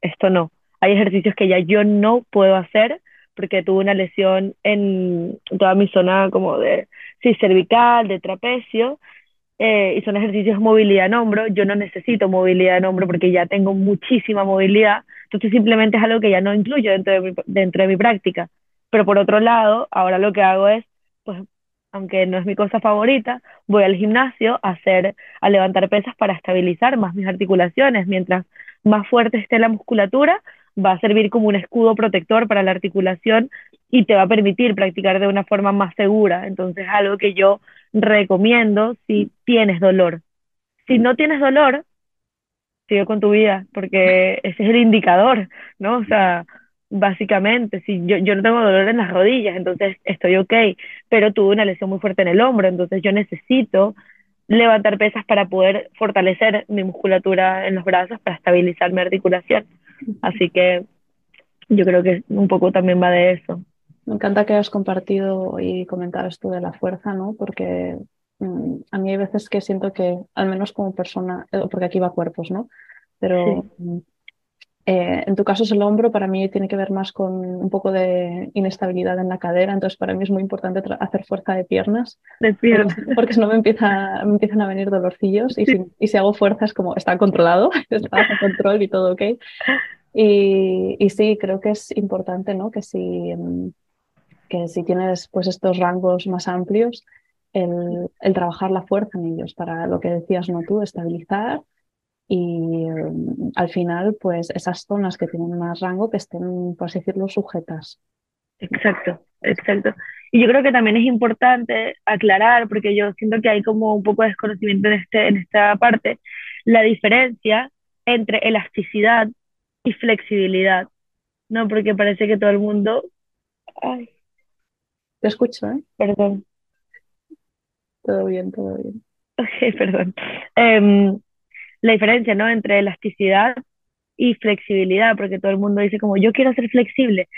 esto no. Hay ejercicios que ya yo no puedo hacer porque tuve una lesión en toda mi zona como de, sí, cervical, de trapecio, eh, y son ejercicios de movilidad en hombro. Yo no necesito movilidad en hombro porque ya tengo muchísima movilidad. Entonces simplemente es algo que ya no incluyo dentro de mi, dentro de mi práctica. Pero por otro lado, ahora lo que hago es, pues, aunque no es mi cosa favorita, voy al gimnasio a hacer, a levantar pesas para estabilizar más mis articulaciones. Mientras más fuerte esté la musculatura, va a servir como un escudo protector para la articulación y te va a permitir practicar de una forma más segura. Entonces, algo que yo recomiendo si tienes dolor. Si no tienes dolor, sigue con tu vida, porque ese es el indicador, ¿no? O sea, básicamente, si yo, yo no tengo dolor en las rodillas, entonces estoy ok, pero tuve una lesión muy fuerte en el hombro, entonces yo necesito levantar pesas para poder fortalecer mi musculatura en los brazos, para estabilizar mi articulación. Así que yo creo que un poco también va de eso. Me encanta que hayas compartido y comentado esto de la fuerza, ¿no? Porque mm, a mí hay veces que siento que, al menos como persona, eh, porque aquí va cuerpos, ¿no? Pero mm, eh, en tu caso es el hombro, para mí tiene que ver más con un poco de inestabilidad en la cadera, entonces para mí es muy importante hacer fuerza de piernas. De piernas. Porque, si no me, empieza, me empiezan a venir dolorcillos y si, y si hago fuerza es como está controlado, está bajo control y todo ok. Y, y, sí, creo que es importante, ¿no? Que si, mm, que si tienes pues estos rangos más amplios, el, el, trabajar la fuerza en ellos para lo que decías, ¿no? Tú, estabilizar y mm, al final, pues esas zonas que tienen más rango que estén, por así decirlo, sujetas. Exacto, exacto. Y yo creo que también es importante aclarar, porque yo siento que hay como un poco de desconocimiento en, este, en esta parte, la diferencia entre elasticidad y flexibilidad, ¿no? Porque parece que todo el mundo... Ay, Te escucho, ¿eh? perdón. Todo bien, todo bien. Ok, perdón. Em, la diferencia, ¿no? Entre elasticidad y flexibilidad, porque todo el mundo dice como, yo quiero ser flexible.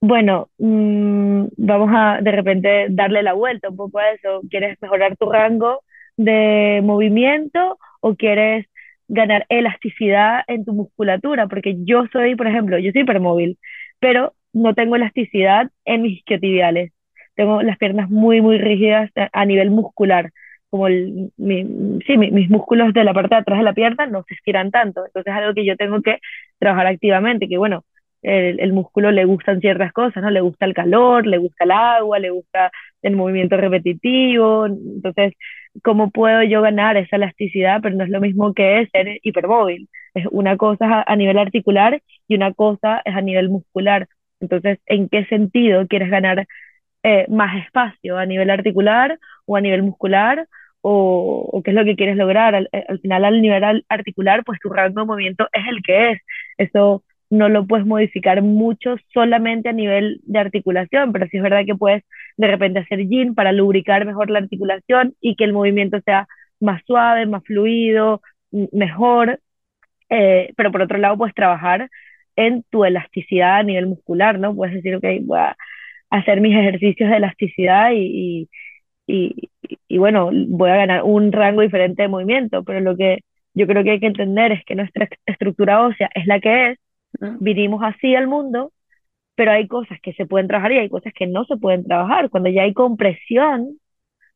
Bueno, mm, vamos a de repente darle la vuelta un poco a eso. ¿Quieres mejorar tu rango de movimiento o quieres ganar elasticidad en tu musculatura? Porque yo soy, por ejemplo, yo soy hipermóvil, pero no tengo elasticidad en mis isquiotibiales. Tengo las piernas muy, muy rígidas a, a nivel muscular como el, mi, sí, mi, mis músculos de la parte de atrás de la pierna no se estiran tanto. Entonces es algo que yo tengo que trabajar activamente, que bueno, el, el, músculo le gustan ciertas cosas, ¿no? Le gusta el calor, le gusta el agua, le gusta el movimiento repetitivo. Entonces, ¿cómo puedo yo ganar esa elasticidad? Pero no es lo mismo que ser hipermóvil. Es una cosa a nivel articular y una cosa es a nivel muscular. Entonces, ¿en qué sentido quieres ganar eh, más espacio? ¿A nivel articular o a nivel muscular? O, o, qué es lo que quieres lograr. Al, al, final, al nivel articular, pues tu rango de movimiento es el que es. Eso no lo puedes modificar mucho solamente a nivel de articulación, pero sí es verdad que puedes de repente hacer gym para lubricar mejor la articulación y que el movimiento sea más suave, más fluido, mejor. Eh, pero por otro lado, puedes trabajar en tu elasticidad a nivel muscular, ¿no? Puedes decir, ok, voy a hacer mis ejercicios de elasticidad y, y, y, y bueno, voy a ganar un rango diferente de movimiento, pero lo que yo creo que hay que entender es que nuestra estructura ósea es la que es, vinimos así al mundo, pero hay cosas que se pueden trabajar y hay cosas que no se pueden trabajar. Cuando ya hay compresión,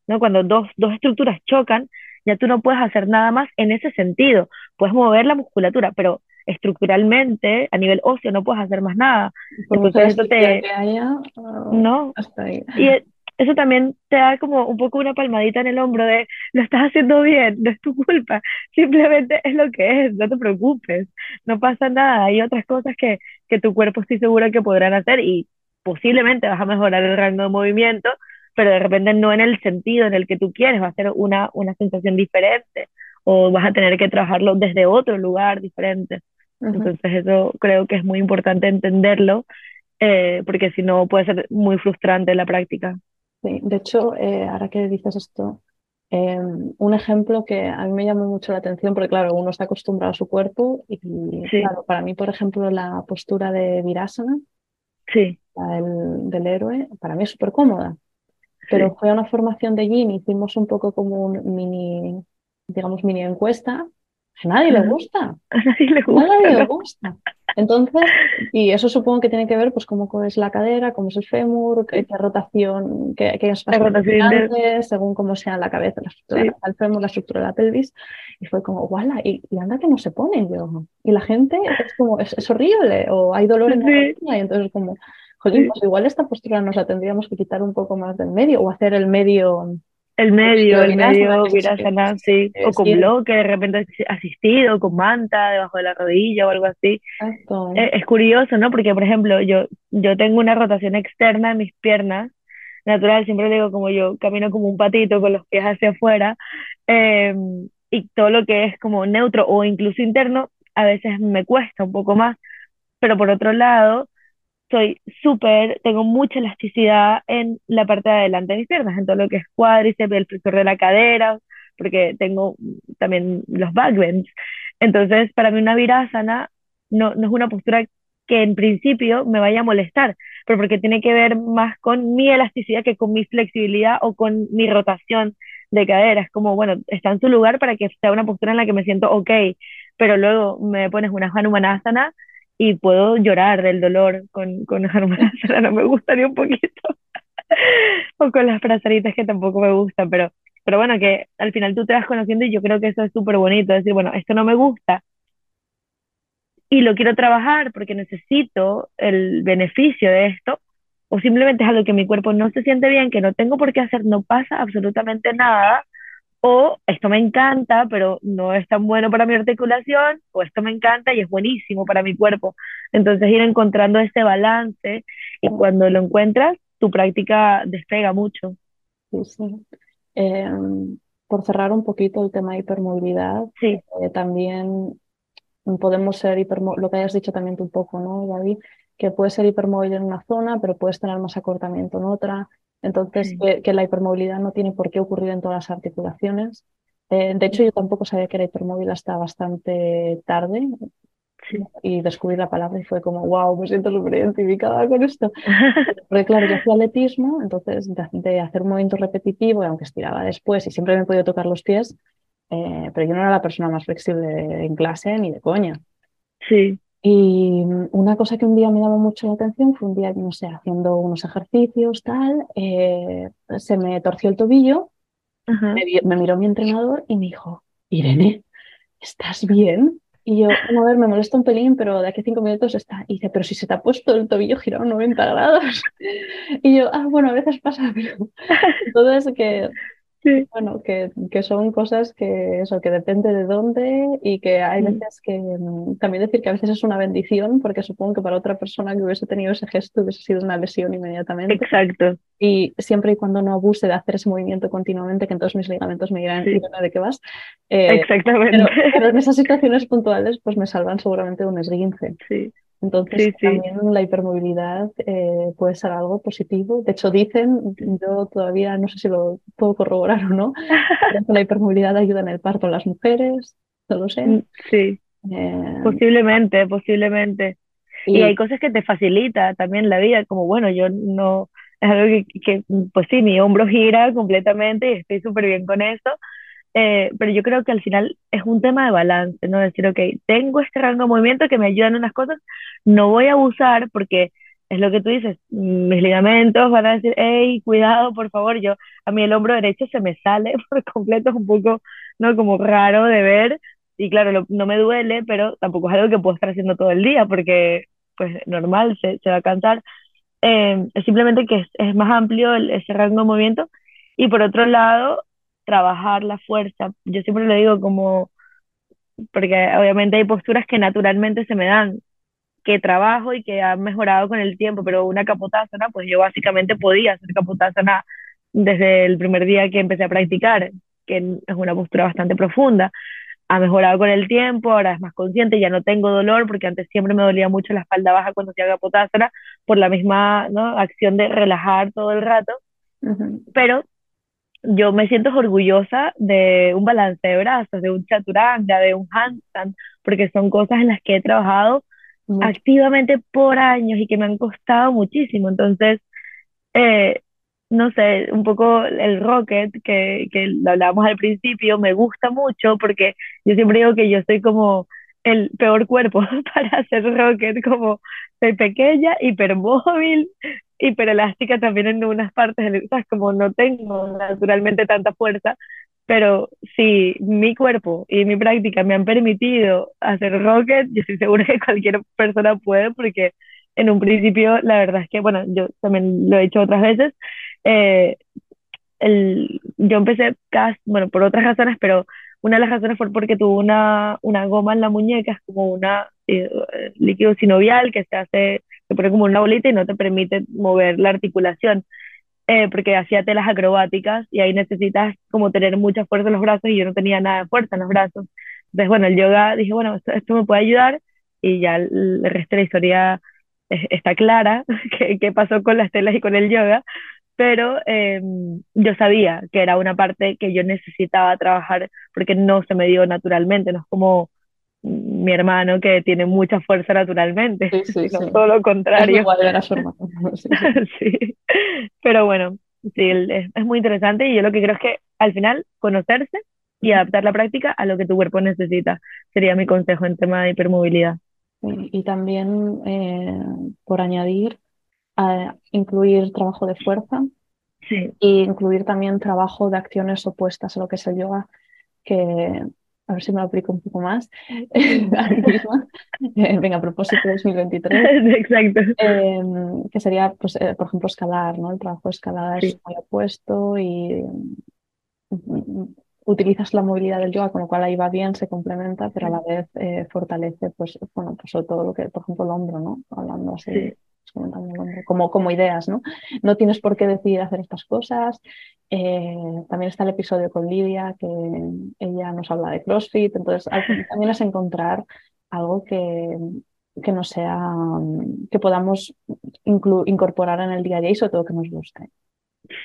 ¿no? Cuando dos, dos estructuras chocan, ya tú no puedes hacer nada más en ese sentido. Puedes mover la musculatura, pero estructuralmente, a nivel óseo, no puedes hacer más nada. Entonces, esto te... Haya, uh, no. Hasta ahí. Y eso también te da como un poco una palmadita en el hombro de lo estás haciendo bien, no es tu culpa, simplemente es lo que es, no te preocupes, no pasa nada, hay otras cosas que, que tu cuerpo estoy segura que podrán hacer y posiblemente vas a mejorar el rango de movimiento, pero de repente no en el sentido en el que tú quieres, va a ser una, una sensación diferente o vas a tener que trabajarlo desde otro lugar diferente. Uh -huh. Entonces eso creo que es muy importante entenderlo, eh, porque si no puede ser muy frustrante la práctica. Sí, de hecho, eh, ahora que dices esto, eh, un ejemplo que a mí me llamó mucho la atención, porque claro, uno está acostumbrado a su cuerpo y Sí. claro, para mí, por ejemplo, la postura de Virasana, Sí, la del, del héroe, para mí es súper cómoda, pero sí, fue a una formación de Yin, hicimos un poco como un mini, digamos, mini encuesta, a nadie le gusta, a nadie le a gusta, nadie le ¿no? gusta. Entonces, y eso supongo que tiene que ver pues cómo es la cadera, cómo es el fémur, qué, qué rotación, qué, qué según cómo sea la cabeza, la estructura Sí, del fémur, la estructura de la pelvis. Y fue como, guala, y, y anda que no se pone yo. Y la gente es como, es, es horrible, o hay dolor en la sí, rodilla, y entonces como, jolín, sí. pues igual esta postura nos la tendríamos que quitar un poco más del medio, o hacer el medio, El medio, el medio virasana, sí, o con sí, bloque, de repente asi- asistido, con manta debajo de la rodilla o algo así. exacto. Eh, Es curioso, ¿no? Porque, por ejemplo, yo, yo tengo una rotación externa en mis piernas, natural, siempre digo como yo camino como un patito con los pies hacia afuera, eh, y todo lo que es como neutro o incluso interno, a veces me cuesta un poco más, pero por otro lado, soy súper, tengo mucha elasticidad en la parte de adelante de mis piernas, en todo lo que es cuádriceps, el flexor de la cadera, porque tengo también los backbends. Entonces, para mí una virasana no, no es una postura que en principio me vaya a molestar, pero porque tiene que ver más con mi elasticidad que con mi flexibilidad o con mi rotación de cadera. Es como, bueno, está en su lugar para que sea una postura en la que me siento ok, pero luego me pones una Hanumanasana y puedo llorar del dolor con, con Hanumanasana, no me gusta ni un poquito. O con las frazaritas que tampoco me gustan, pero, pero bueno, que al final tú te vas conociendo y yo creo que eso es súper bonito, decir, bueno, esto no me gusta y lo quiero trabajar porque necesito el beneficio de esto, o simplemente es algo que mi cuerpo no se siente bien, que no tengo por qué hacer, no pasa absolutamente nada, o esto me encanta, pero no es tan bueno para mi articulación, o esto me encanta y es buenísimo para mi cuerpo. Entonces ir encontrando ese balance y cuando lo encuentras, tu práctica despega mucho. Sí, sí. Em, por cerrar un poquito el tema de hipermovilidad, Sí, eh, también podemos ser hipermóvil, lo que hayas dicho también tú un poco, ¿no, David? Que puedes ser hipermóvil en una zona, pero puedes tener más acortamiento en otra. Entonces, sí. que, que la hipermovilidad no tiene por qué ocurrir en todas las articulaciones. Eh, de hecho, yo tampoco sabía que era hipermóvil hasta bastante tarde Sí. y descubrí la palabra y fue como, wow, me siento súper identificada con esto. Porque claro, yo hacía atletismo, entonces de, de hacer un movimiento repetitivo, y aunque estiraba después y siempre me he podido tocar los pies, eh, pero yo no era la persona más flexible en clase ni de coña. Sí, Y una cosa que un día me llamó mucho la atención fue un día, no sé, haciendo unos ejercicios, tal, eh, se me torció el tobillo, ajá. me, me miró mi entrenador y me dijo, Irene, ¿estás bien? Y yo, "Bueno, a ver, me molesta un pelín, pero de aquí a cinco minutos está. Y dice, pero si se te ha puesto el tobillo girado 90 grados. Y yo, ah, bueno, a veces pasa, pero eso que, Sí, bueno, que, que son cosas que eso, que depende de dónde y que hay Mm. veces que mm, también decir que a veces es una bendición, porque supongo que para otra persona que hubiese tenido ese gesto hubiese sido una lesión inmediatamente. exacto. Y siempre y cuando no abuse de hacer ese movimiento continuamente, que en todos mis ligamentos me dirán, Sí. ¿de qué vas? Eh, Exactamente. pero, pero en esas situaciones puntuales, pues me salvan seguramente de un esguince. Sí, Entonces, Sí, sí. también la hipermovilidad eh, puede ser algo positivo. De hecho, dicen, yo todavía no sé si lo puedo corroborar o no, pero que la hipermovilidad ayuda en el parto en las mujeres, no lo sé. Mm, sí. Eh, Posiblemente, posiblemente. Y y hay cosas que te facilita también la vida, como bueno, yo no, es algo que, que, pues sí, mi hombro gira completamente y estoy súper bien con eso, eh, pero yo creo que al final es un tema de balance, ¿no? Decir, ok, tengo este rango de movimiento que me ayuda en unas cosas, no voy a abusar porque es lo que tú dices, mis ligamentos van a decir, hey, cuidado, por favor, yo, a mí el hombro derecho se me sale por completo, es un poco, ¿no? Como raro de ver, y claro, lo- no me duele, pero tampoco es algo que puedo estar haciendo todo el día porque, pues, normal, se, se va a cansar. Eh, simplemente que es, es más amplio el- ese rango de movimiento. Y por otro lado, trabajar la fuerza. Yo siempre lo digo como, porque obviamente hay posturas que naturalmente se me dan, que trabajo y que han mejorado con el tiempo, pero una capotasana, pues yo básicamente podía hacer capotasana desde el primer día que empecé a practicar, que es una postura bastante profunda ha mejorado con el tiempo, ahora es más consciente, ya no tengo dolor, porque antes siempre me dolía mucho la espalda baja cuando hacía capotasana, por la misma ¿no? acción de relajar todo el rato, pero yo me siento orgullosa de un balance de brazos, de un chaturanga, de un handstand, porque son cosas en las que he trabajado activamente por años y que me han costado muchísimo. Entonces, eh, no sé, un poco el rocket que, que lo hablábamos al principio, me gusta mucho porque yo siempre digo que yo soy como el peor cuerpo para hacer rocket, como soy pequeña, hipermóvil, hiperelástica también en unas partes, ¿sabes? Como no tengo naturalmente tanta fuerza, pero si mi cuerpo y mi práctica me han permitido hacer rocket, yo estoy segura que cualquier persona puede porque en un principio, la verdad es que, bueno, yo también lo he hecho otras veces, eh, el, yo empecé, bueno, por otras razones, pero una de las razones fue porque tuve una, una goma en la muñeca, es como una eh, líquido sinovial que se hace, se pone como una bolita y no te permite mover la articulación, eh, porque hacía telas acrobáticas y ahí necesitas como tener mucha fuerza en los brazos y yo no tenía nada de fuerza en los brazos. Entonces, bueno, el yoga, dije, bueno, esto, esto me puede ayudar y ya el, resto de la historia es- está clara, qué, qué pasó con las telas y con el yoga, pero eh, yo sabía que era una parte que yo necesitaba trabajar porque no se me dio naturalmente, no es como mi hermano que tiene mucha fuerza naturalmente, Sí, sí, sino sí. todo lo Es contrario. igual ver a su hermano. Sí, pero bueno, sí, es, es muy interesante y yo lo que creo es que al final conocerse y adaptar la práctica a lo que tu cuerpo necesita sería mi consejo en tema de hipermovilidad. Y, y también, eh, por añadir, a incluir trabajo de fuerza Sí, e incluir también trabajo de acciones opuestas a lo que es el yoga, que a ver si me lo aplico un poco más a mí misma. Eh, venga, propósito 2023. exacto. eh, que sería, pues, eh, por ejemplo, escalar, ¿no? El trabajo de escalada es muy opuesto y mm, utilizas la movilidad del yoga, con lo cual ahí va bien, se complementa, pero a la vez eh, fortalece, pues, bueno, pues sobre todo lo que, por ejemplo, el hombro, ¿no? Hablando así sí, como, como ideas, ¿no? No tienes por qué decidir hacer estas cosas. Eh, también está el episodio con Lidia, que ella nos habla de CrossFit, entonces también es encontrar algo que, que no sea, que podamos incorporar en el día a día y sobre todo que nos guste.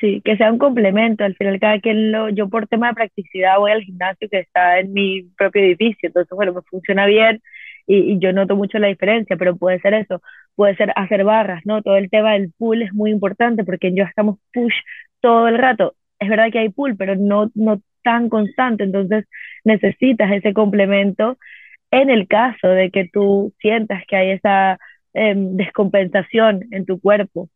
Sí, que sea un complemento. Al final, cada quien lo. Yo, por tema de practicidad, voy al gimnasio que está en mi propio edificio. Entonces, bueno, me funciona bien y, y, yo noto mucho la diferencia, pero puede ser eso. Puede ser hacer barras, ¿no? Todo el tema del pool es muy importante porque yo estamos push todo el rato. Es verdad que hay pool, pero no, no tan constante. Entonces, necesitas ese complemento en el caso de que tú sientas que hay esa eh, descompensación en tu cuerpo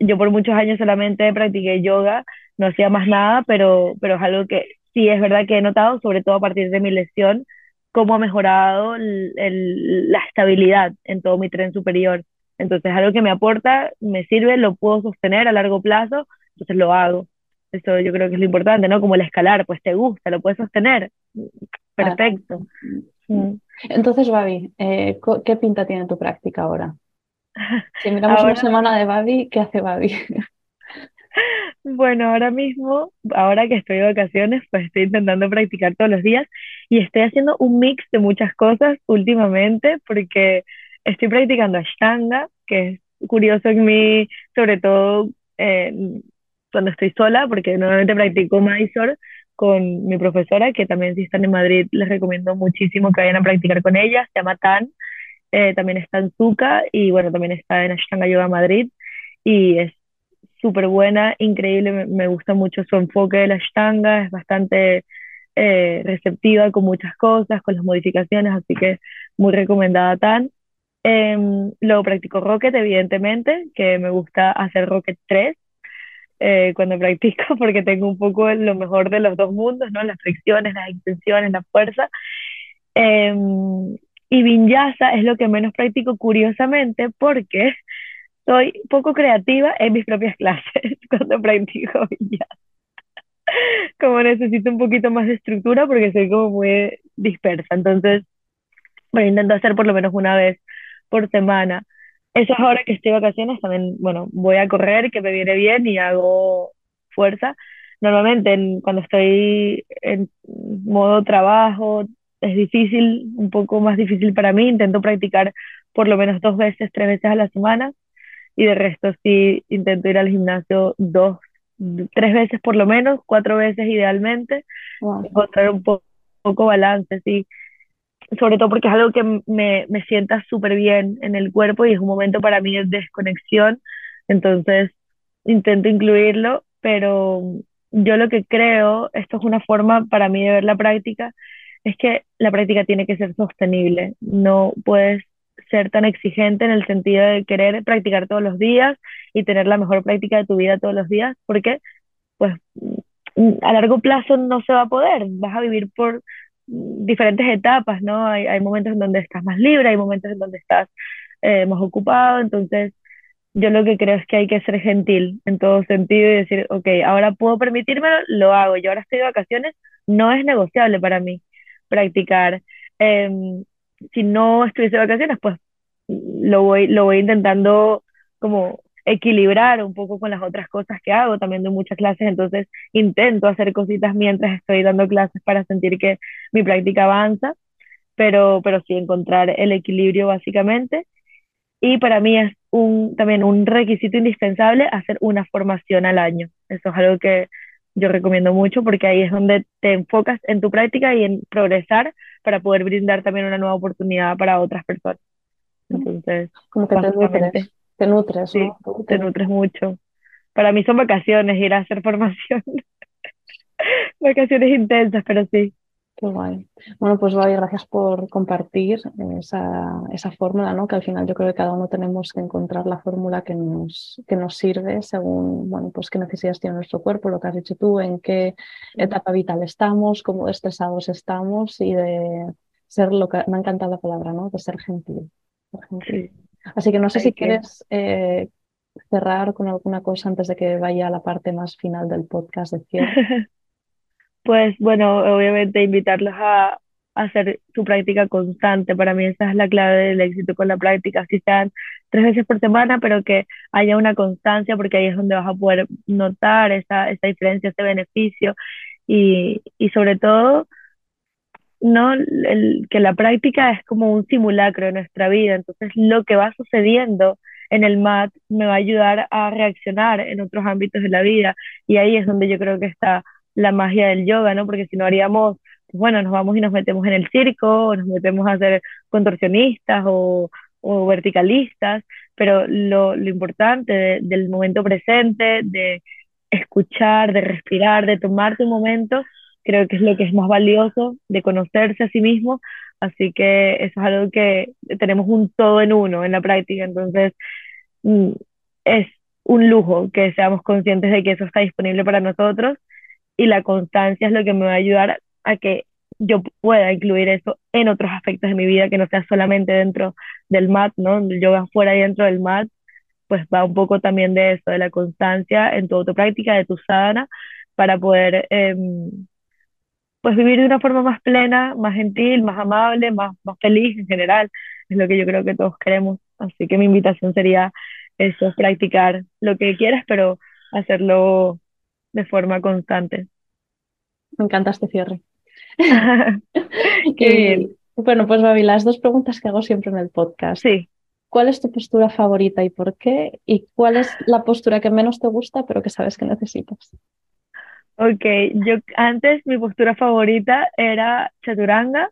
yo por muchos años solamente practiqué yoga, no hacía más nada, pero, pero es algo que sí es verdad que he notado, sobre todo a partir de mi lesión, cómo ha mejorado el, el, la estabilidad en todo mi tren superior. Entonces, es algo que me aporta, me sirve, lo puedo sostener a largo plazo, entonces lo hago. Eso yo creo que es lo importante, ¿no? Como el escalar, pues te gusta, lo puedes sostener. Perfecto. Mm. Entonces, Babi, eh, ¿qué pinta tiene tu práctica ahora? Si miramos una semana de Babi, ¿qué hace Babi? Bueno, ahora mismo, ahora que estoy de vacaciones, pues estoy intentando practicar todos los días y estoy haciendo un mix de muchas cosas últimamente porque estoy practicando Ashtanga, que es curioso en mí, sobre todo eh, cuando estoy sola, porque normalmente practico Mysore con mi profesora, que también si están en Madrid les recomiendo muchísimo que vayan a practicar con ella, se llama Tan, eh, también está en Zuka y bueno, también está en Ashtanga Yoga Madrid y es súper buena, increíble, me, gusta mucho su enfoque de la Ashtanga, es bastante eh, receptiva con muchas cosas, con las modificaciones, así que muy recomendada tan. Eh, luego practico Rocket, evidentemente, que me gusta hacer Rocket 3 eh, cuando practico porque tengo un poco lo mejor de los dos mundos, ¿no? Las fricciones, las extensiones, la fuerza. Em, y vinyasa es lo que menos practico curiosamente porque soy poco creativa en mis propias clases cuando practico vinyasa. Como necesito un poquito más de estructura porque soy como muy dispersa. Entonces, bueno, intento hacer por lo menos una vez por semana. Esas horas que estoy de vacaciones también, bueno, voy a correr, que me viene bien y hago fuerza. Normalmente cuando estoy en modo trabajo, es difícil, un poco más difícil para mí. Intento practicar por lo menos dos veces, tres veces a la semana y de resto sí intento ir al gimnasio dos, tres veces por lo menos, cuatro veces idealmente, encontrar un poco, poco balance, sí. Sobre todo porque es algo que me, me sienta súper bien en el cuerpo y es un momento para mí de desconexión, entonces intento incluirlo, pero yo lo que creo, esto es una forma para mí de ver la práctica, es que la práctica tiene que ser sostenible. No puedes ser tan exigente en el sentido de querer practicar todos los días y tener la mejor práctica de tu vida todos los días, porque pues a largo plazo no se va a poder. Vas a vivir por diferentes etapas, ¿no? Hay, hay momentos en donde estás más libre, hay momentos en donde estás eh, más ocupado, entonces yo lo que creo es que hay que ser gentil en todo sentido y decir, ok, ahora puedo permitírmelo, lo hago, yo ahora estoy de vacaciones, no es negociable para mí practicar. Em, si no estuviese de vacaciones, pues lo voy, lo voy intentando como equilibrar un poco con las otras cosas que hago, también doy muchas clases, entonces intento hacer cositas mientras estoy dando clases para sentir que mi práctica avanza, pero, pero sí encontrar el equilibrio básicamente. Y para mí es un, también un requisito indispensable hacer una formación al año. Eso es algo que, yo recomiendo mucho porque ahí es donde te enfocas en tu práctica y en progresar para poder brindar también una nueva oportunidad para otras personas. Entonces, como que te te nutres, sí, te nutres mucho. Para mí son vacaciones, ir a hacer formación. vacaciones intensas, pero sí. Qué guay. Bueno, pues gracias por compartir esa, esa fórmula, ¿no? Que al final yo creo que cada uno tenemos que encontrar la fórmula que nos, que nos sirve según, bueno, pues qué necesidades tiene nuestro cuerpo, lo que has dicho tú, en qué etapa vital estamos, cómo estresados estamos y de ser lo que, me ha encantado la palabra, ¿no? De ser gentil. Así que no sé si quieres eh, cerrar con alguna cosa antes de que vaya a la parte más final del podcast de cierre. Pues bueno, obviamente invitarlos a, hacer su práctica constante. Para mí esa es la clave del éxito con la práctica, si sean tres veces por semana, pero que haya una constancia, porque ahí es donde vas a poder notar esa, esa diferencia, ese beneficio y, y sobre todo, no el, que la práctica es como un simulacro de nuestra vida, entonces lo que va sucediendo en el MAT me va a ayudar a reaccionar en otros ámbitos de la vida. Y ahí es donde yo creo que está la magia del yoga, ¿no? Porque si no haríamos, pues bueno, nos vamos y nos metemos en el circo, o nos metemos a ser contorsionistas o, o verticalistas, pero lo, lo importante del momento presente, de escuchar, de respirar, de tomarte un momento, creo que es lo que es más valioso, de conocerse a sí mismo, así que eso es algo que tenemos un todo en uno en la práctica, entonces mm, es un lujo que seamos conscientes de que eso está disponible para nosotros y la constancia es lo que me va a ayudar a que yo pueda incluir eso en otros aspectos de mi vida, que no sea solamente dentro del mat, ¿no? El yoga fuera y dentro del mat, pues va un poco también de eso, de la constancia en tu autopráctica, de tu sadhana, para poder em, pues vivir de una forma más plena, más gentil, más amable, más, más feliz en general, es lo que yo creo que todos queremos. Así que mi invitación sería eso, practicar lo que quieras, pero hacerlo de forma constante. Me encanta este cierre. Qué bien. Bueno, pues Babi, las dos preguntas que hago siempre en el podcast. Sí. ¿Cuál es tu postura favorita y por qué? ¿Y cuál es la postura que menos te gusta pero que sabes que necesitas? Ok, yo antes mi postura favorita era chaturanga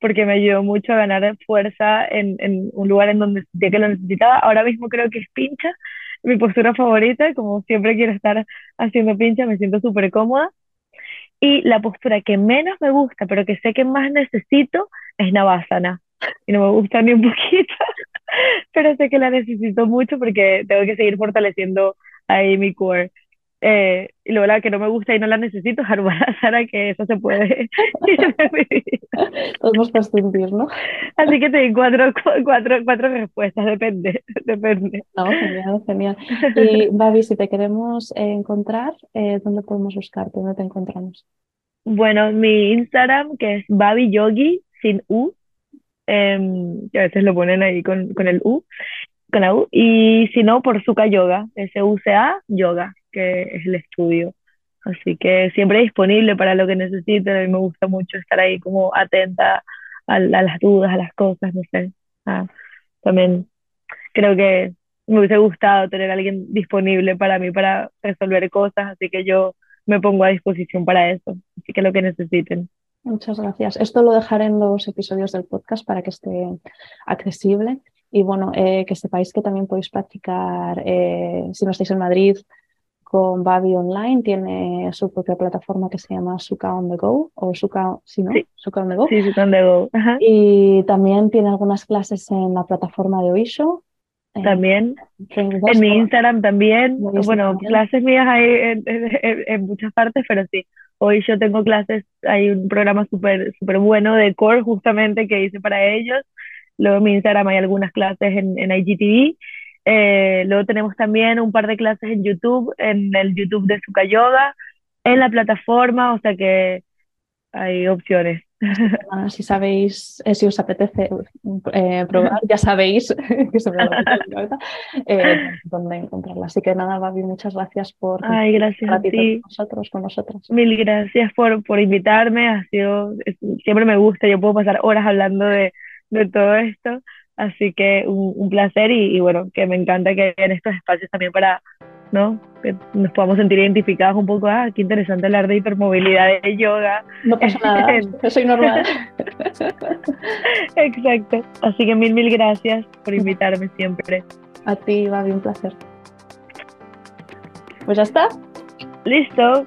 porque me ayudó mucho a ganar fuerza en, en un lugar en donde sentía que lo necesitaba. Ahora mismo creo que es pincha, mi postura favorita, como siempre quiero estar haciendo pincha, me siento súper cómoda. Y la postura que menos me gusta, pero que sé que más necesito, es Navasana. Y no me gusta ni un poquito, pero sé que la necesito mucho porque tengo que seguir fortaleciendo ahí mi core. Eh, y luego la que no me gusta y no la necesito es Sara, que eso se puede Podemos prescindir, ¿no? Así que te doy cuatro, cuatro, cuatro respuestas, depende, depende. No, genial, genial. Y Babi, si te queremos encontrar, eh, ¿dónde podemos buscarte? ¿Dónde te encontramos? Bueno, mi Instagram, que es Babi Yogi, sin U, em, que a veces lo ponen ahí con, con el U, con la U, y si no, por Suka Yoga, S-U-C-A Yoga que es el estudio. Así que siempre disponible para lo que necesiten. y me gusta mucho estar ahí como atenta a, las dudas, a las cosas, no sé. Ah, también creo que me hubiese gustado tener a alguien disponible para mí para resolver cosas, así que yo me pongo a disposición para eso. Así que lo que necesiten. Muchas gracias. Esto lo dejaré en los episodios del podcast para que esté accesible. Y bueno, eh, que sepáis que también podéis practicar, eh, si no estáis en Madrid, con Babi Online, tiene su propia plataforma que se llama Suka on the Go, o Suka, si no, Suka on the Go. Sí, Suka on the Go. Y también tiene algunas clases en la plataforma de Oisho. También. En, mi Instagram también. Bueno, clases mías hay en, en, muchas partes, pero sí. Hoy yo tengo clases, hay un programa súper super bueno de core justamente que hice para ellos. Luego en mi Instagram hay algunas clases en, en IGTV eh, luego tenemos también un par de clases en YouTube, en el YouTube de Suka Yoga, en la plataforma, o sea que hay opciones. Ah, si sabéis, eh, si os apetece eh, probar, ya sabéis que se me dónde encontrarla. Así que nada, Babi, muchas gracias por Ay, gracias a ti. con nosotros, con nosotros. Mil gracias por, por invitarme. Ha sido, siempre me gusta, yo puedo pasar horas hablando de, de todo esto. Así que un, un placer y, bueno, que me encanta que en estos espacios también para, ¿no? Que nos podamos sentir identificados un poco, ah, qué interesante hablar de hipermovilidad, de yoga. No pasa nada, yo soy normal. Exacto. Así que mil, mil gracias por invitarme siempre. A ti, Babi, un placer. Pues ya está. Listo.